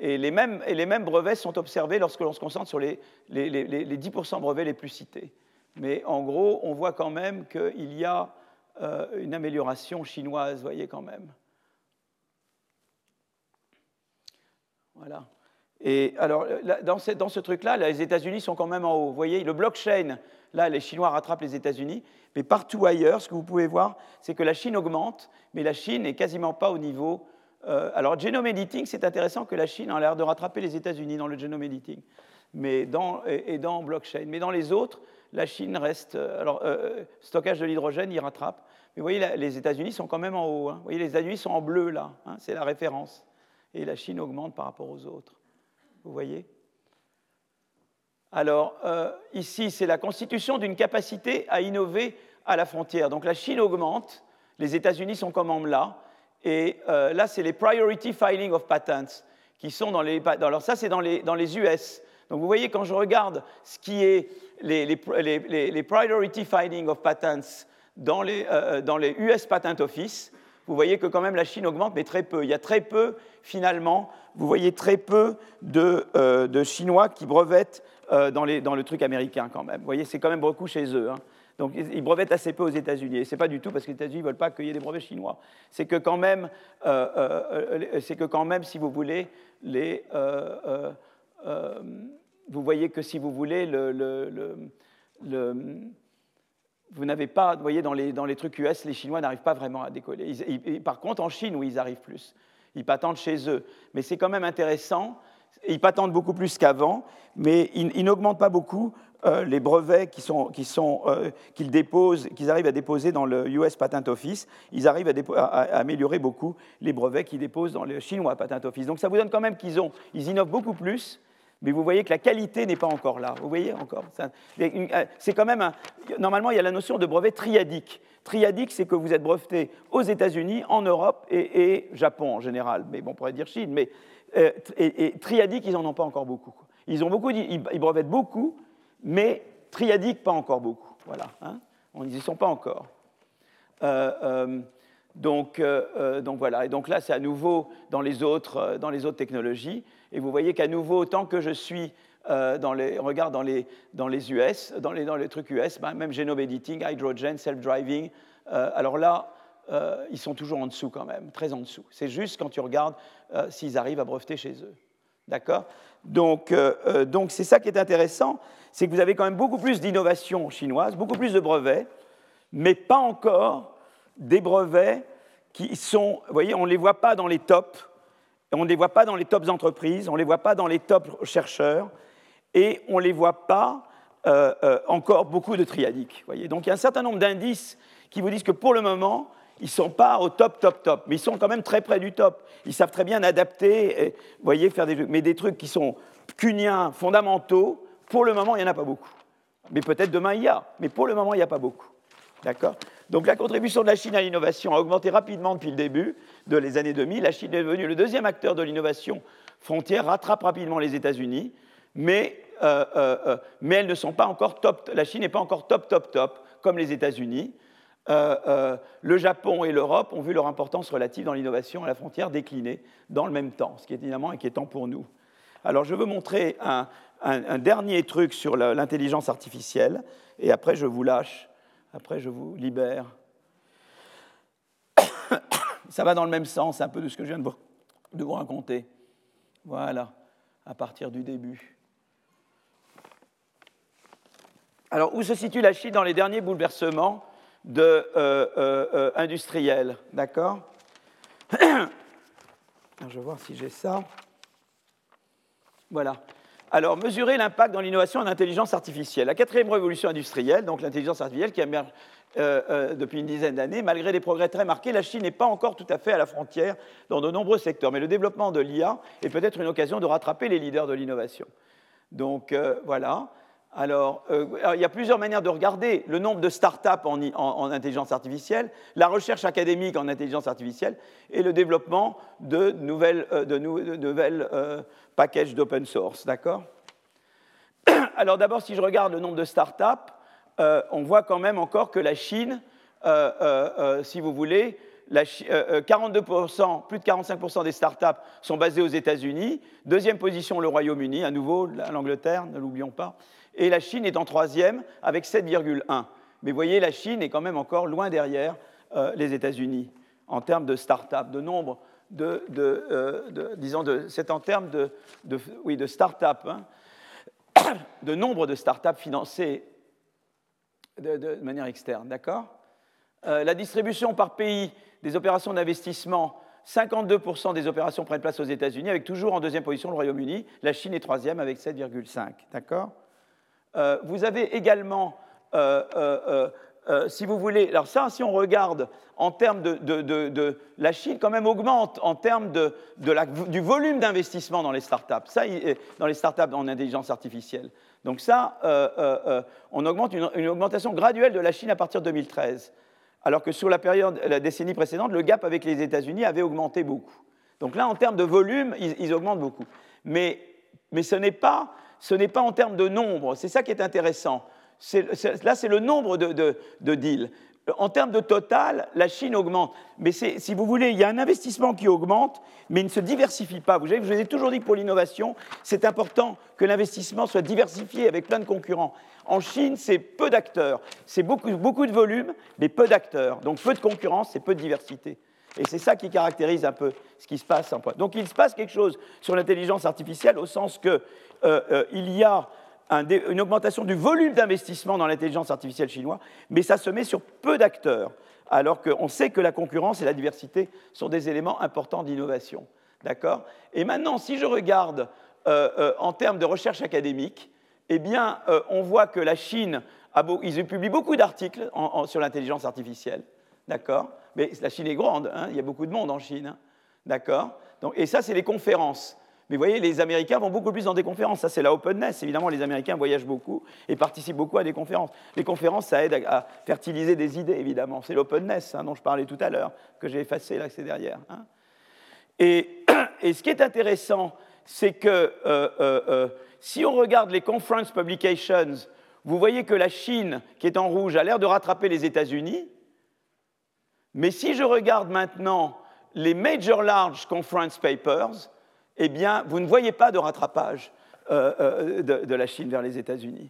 Et les, mêmes, brevets sont observés lorsque l'on se concentre sur les, 10% brevets les plus cités. Mais en gros, on voit quand même qu'il y a une amélioration chinoise, voyez quand même. Voilà. Et alors, dans ce, dans ce truc-là, les États-Unis sont quand même en haut. Vous voyez, le blockchain, là, les Chinois rattrapent les États-Unis, mais partout ailleurs, ce que vous pouvez voir, c'est que la Chine augmente, mais la Chine n'est quasiment pas au niveau. Euh, alors, genome editing, c'est intéressant que la Chine a l'air de rattraper les États-Unis dans le genome editing, mais dans, et, dans blockchain. Mais dans les autres, la Chine reste. Euh, alors, euh, stockage de l'hydrogène, il rattrape. Mais vous voyez, les États-Unis sont quand même en haut. Hein. Vous voyez, les États-Unis sont en bleu là, hein, c'est la référence. Et la Chine augmente par rapport aux autres. Vous voyez? Alors, euh, ici, c'est la constitution d'une capacité à innover à la frontière. Donc la Chine augmente, Les États-Unis sont quand même là. Et euh, là, c'est les Priority Filing of Patents qui sont dans les. Alors, ça, c'est dans les, dans les US. Donc, vous voyez, quand je regarde ce qui est les, les, les Priority Filing of Patents dans les, euh, dans les US Patent Office, vous voyez que quand même la Chine augmente, mais très peu. Il y a très peu, finalement, vous voyez très peu de, euh, de Chinois qui brevettent dans, les, dans, le truc américain quand même. Vous voyez, c'est quand même beaucoup chez eux. Hein. Donc ils brevettent assez peu aux États-Unis. Et ce n'est pas du tout parce que les États-Unis ne veulent pas ait des brevets chinois. C'est que, quand même, euh, euh, que quand même, si vous voulez, les, euh, vous voyez que si vous voulez, le, le, vous n'avez pas, vous voyez, dans les, dans les, trucs US, les Chinois n'arrivent pas vraiment à décoller. par contre, en Chine, oui, ils arrivent plus. Ils patentent chez eux. Mais c'est quand même intéressant. Ils patentent beaucoup plus qu'avant, mais ils, n'augmentent pas beaucoup euh, les brevets euh, qu'ils déposent, qu'ils arrivent à déposer dans le US Patent Office, ils arrivent à, améliorer beaucoup les brevets qu'ils déposent dans le chinois Patent Office. Donc ça vous donne quand même qu'ils ils innovent beaucoup plus, mais vous voyez que la qualité n'est pas encore là. Vous voyez encore euh, C'est quand même normalement il y a la notion de brevet triadique. Triadique, c'est que vous êtes breveté aux États-Unis, en Europe et, Japon en général. Mais bon, on pourrait dire Chine. Mais et, triadique, ils n'en ont pas encore beaucoup. Ils ont beaucoup, brevettent beaucoup, mais triadique, pas encore beaucoup. Voilà, hein. on n'y sont pas encore. Euh, euh, donc, euh, donc, voilà, et donc là, c'est à nouveau dans les, autres, dans les autres technologies. Et vous voyez qu'à nouveau, tant que je suis dans les, regarde dans les, dans les US, dans les, dans les trucs US, ben, même genome editing, hydrogen, self-driving, alors là, ils sont toujours en dessous quand même, très en dessous. C'est juste quand tu regardes s'ils arrivent à breveter chez eux. D'accord? Donc, donc c'est ça qui est intéressant, c'est que vous avez quand même beaucoup plus d'innovations chinoises, beaucoup plus de brevets, mais pas encore des brevets qui sont, vous voyez, on ne les voit pas dans les tops, on ne les voit pas dans les tops entreprises, on ne les voit pas dans les tops chercheurs, et on ne les voit pas euh, euh, encore beaucoup de triadiques. Voyez. Donc il y a un certain nombre d'indices qui vous disent que pour le moment, ils ne sont pas au top, top, top, mais ils sont quand même très près du top. Ils savent très bien adapter, et, voyez, faire des mais des trucs qui sont cuniens, fondamentaux, pour le moment, il n'y en a pas beaucoup. Mais peut-être demain, il y a. Mais pour le moment, il n'y a pas beaucoup. D'accord? Donc la contribution de la Chine à l'innovation a augmenté rapidement depuis le début de années 2000. La Chine est devenue le deuxième acteur de l'innovation frontière, rattrape rapidement les États-Unis, mais, euh, euh, euh, mais elles ne sont pas encore top. La Chine n'est pas encore top, top, top, comme les États-Unis. le Japon et l'Europe ont vu leur importance relative dans l'innovation à la frontière décliner dans le même temps, ce qui est évidemment inquiétant pour nous. Alors je veux montrer un, dernier truc sur l'intelligence artificielle, et après je vous lâche, après je vous libère. Ça va dans le même sens, un peu de ce que je viens de vous, raconter. Voilà, à partir du début. Alors, où se situe la Chine dans les derniers bouleversements euh, euh, euh, industriels D'accord Je vais voir si j'ai ça. Voilà. Alors, mesurer l'impact dans l'innovation en intelligence artificielle. La quatrième révolution industrielle, donc l'intelligence artificielle qui émerge euh, euh, depuis une dizaine d'années, malgré des progrès très marqués, la Chine n'est pas encore tout à fait à la frontière dans de nombreux secteurs. Mais le développement de l'IA est peut-être une occasion de rattraper les leaders de l'innovation. Donc euh, voilà. Alors, il y a plusieurs manières de regarder le nombre de startups en, en, intelligence artificielle, la recherche académique en intelligence artificielle et le développement de nouvelles, de, nouvelles package d'open source, d'accord? Alors d'abord, si je regarde le nombre de startups, euh, on voit quand même encore que la Chine, euh, euh, si vous voulez, 42%, plus de 45% des startups sont basées aux États-Unis. Deuxième position, le Royaume-Uni, à nouveau l'Angleterre, ne l'oublions pas. Et la Chine est en troisième avec 7,1. Mais vous voyez, la Chine est quand même encore loin derrière les États-Unis en termes de startups, de nombre de, euh, disons, c'est en termes de, oui, de start-up, hein, de nombre de start-up financées de, manière externe, d'accord? Euh, La distribution par pays des opérations d'investissement, 52% des opérations prennent place aux États-Unis, avec toujours en deuxième position le Royaume-Uni. La Chine est troisième avec 7,5, d'accord? Euh, Vous avez également euh, si vous voulez, alors ça, si on regarde en termes de, la Chine, quand même augmente en termes de, du volume d'investissement dans les startups, ça, dans les startups en intelligence artificielle. Donc ça, euh, euh, on augmente une, augmentation graduelle de la Chine à partir de 2013. alors que sur la période, la décennie précédente, le gap avec les États-Unis avait augmenté beaucoup. Donc là, en termes de volume, ils, augmentent beaucoup. Mais, mais ce n'est pas, pas, en termes de nombre, c'est ça qui est intéressant. là, c'est le nombre de, de, deals. En termes de total, la Chine augmente. Mais si vous voulez, il y a un investissement qui augmente, mais il ne se diversifie pas. Vous, savez, je vous ai toujours dit que pour l'innovation, c'est important que l'investissement soit diversifié avec plein de concurrents. En Chine, c'est peu d'acteurs. C'est beaucoup, beaucoup de volume, mais peu d'acteurs. Donc peu de concurrence, c'est peu de diversité. Et c'est ça qui caractérise un peu ce qui se passe. Donc il se passe quelque chose sur l'intelligence artificielle au sens qu'il euh, euh, y a une augmentation du volume d'investissement dans l'intelligence artificielle chinoise, mais ça se met sur peu d'acteurs, alors qu'on sait que la concurrence et la diversité sont des éléments importants d'innovation. D'accord? Et maintenant, si je regarde euh, en termes de recherche académique, eh bien, on voit que la Chine, a beaucoup d'articles sur l'intelligence artificielle. D'accord? Mais la Chine est grande, hein, il y a beaucoup de monde en Chine. Hein, d'accord? Et ça, c'est les conférences. Mais vous voyez, les Américains vont beaucoup plus dans des conférences. Ça, c'est la openness. Évidemment, les Américains voyagent beaucoup et participent beaucoup à des conférences. Les conférences, ça aide à, fertiliser des idées, évidemment. C'est l'openness hein, dont je parlais tout à l'heure, que j'ai effacé là, c'est derrière. Et, ce qui est intéressant, c'est que euh, euh, euh, si on regarde les conference publications, vous voyez que la Chine, qui est en rouge, a l'air de rattraper les États-Unis. Mais si je regarde maintenant les Major Large Conference Papers, eh bien, vous ne voyez pas de rattrapage euh, euh, de, la Chine vers les États-Unis.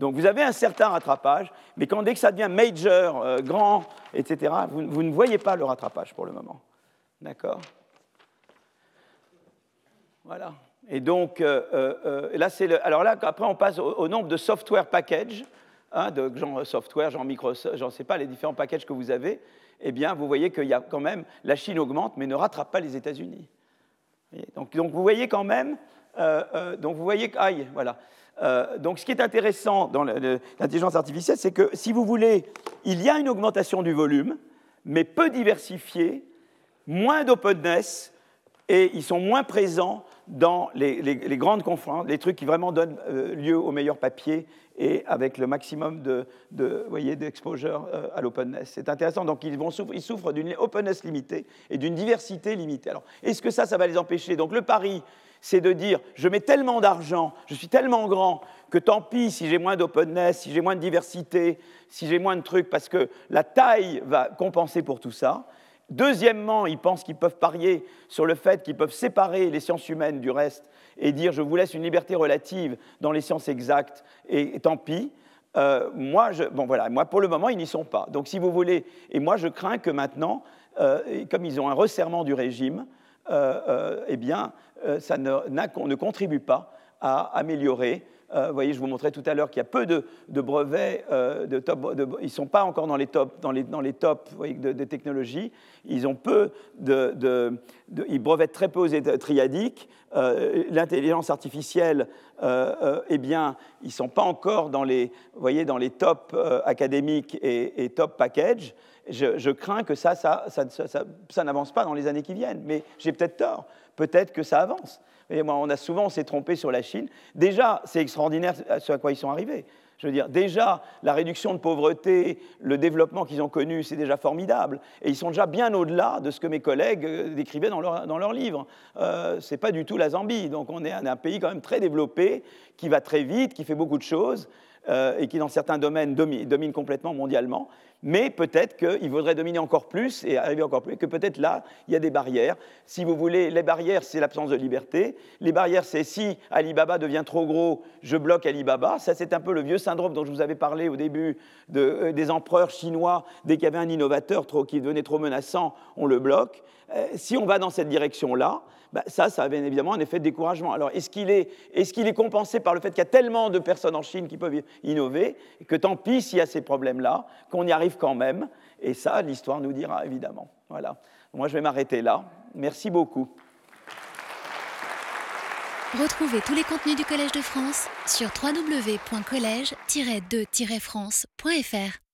Donc vous avez un certain rattrapage, mais quand dès que ça devient major, euh, grand, etc., vous, ne voyez pas le rattrapage pour le moment. D'accord? Voilà. Et donc, là, c'est le. Alors là, après, on passe au, nombre de software packages, hein, de genre software, genre Microsoft, j'en sais pas, les différents packages que vous avez eh bien, vous voyez qu'il y a quand même, la Chine augmente, mais ne rattrape pas les États-Unis. Donc, vous voyez quand même, euh, euh, donc vous voyez, aïe, voilà. Euh, donc ce qui est intéressant dans l'intelligence artificielle, c'est que si vous voulez, il y a une augmentation du volume, mais peu diversifiée, moins d'openness, et ils sont moins présents dans les, grandes conférences, les trucs qui vraiment donnent lieu au meilleur papier et avec le maximum de, voyez, d'exposure euh, à l'openness. C'est intéressant. Donc, ils, vont ils souffrent d'une openness limitée et d'une diversité limitée. Alors, est-ce que ça, ça va les empêcher? Donc, le pari, c'est de dire je mets tellement d'argent, je suis tellement grand que tant pis si j'ai moins d'openness, si j'ai moins de diversité, si j'ai moins de trucs, parce que la taille va compenser pour tout ça. Deuxièmement, ils pensent qu'ils peuvent parier sur le fait qu'ils peuvent séparer les sciences humaines du reste et dire je vous laisse une liberté relative dans les sciences exactes et, tant pis. Euh, moi, bon voilà, moi pour le moment ils n'y sont pas. Donc si vous voulez, et moi je crains que maintenant, euh, comme ils ont un resserrement du régime, euh, eh bien ça ne, ne contribue pas à améliorer euh, voyez, je vous montrais tout à l'heure qu'il y a peu de, brevets, euh, top, ils ne sont pas encore dans les tops, dans les, dans les tops de, technologies. Ils ont peu de, ils brevettent très peu aux triadiques. Euh, l'intelligence artificielle, eh bien, ils ne sont pas encore dans les, voyez, dans les tops académiques et, top package. Je, je, crains que ça, ça, ça, ça n'avance pas dans les années qui viennent. Mais j'ai peut-être tort. Peut-être que ça avance on a souvent, s'est trompé sur la Chine. Déjà, c'est extraordinaire ce à quoi ils sont arrivés. Je veux dire, déjà, la réduction de pauvreté, le développement qu'ils ont connu, c'est déjà formidable. Et ils sont déjà bien au-delà de ce que mes collègues euh, décrivaient dans leurs livres. Euh, ce n'est pas du tout la Zambie. Donc on est un, pays quand même très développé, qui va très vite, qui fait beaucoup de choses, euh, et qui, dans certains domaines, domine complètement mondialement mais peut-être qu'il vaudrait dominer encore plus et arriver encore plus, que peut-être là, il y a des barrières. Si vous voulez, les barrières, c'est l'absence de liberté. Les barrières, c'est si Alibaba devient trop gros, je bloque Alibaba. Ça, c'est un peu le vieux syndrome dont je vous avais parlé au début euh, des empereurs chinois. Dès qu'il y avait un innovateur qui devenait trop menaçant, on le bloque. Euh, si on va dans cette direction-là, bah, ça, ça a bien évidemment un effet de découragement. Alors, est-ce qu'il est, est, est, compensé par le fait qu'il y a tellement de personnes en Chine qui peuvent innover, que tant pis s'il y a ces problèmes-là, qu'on y arrive quand même? Et ça, l'histoire nous dira, évidemment. Voilà. Moi, je vais m'arrêter là. Merci beaucoup. Retrouvez tous les contenus du Collège de France sur www.colège-2-france.fr.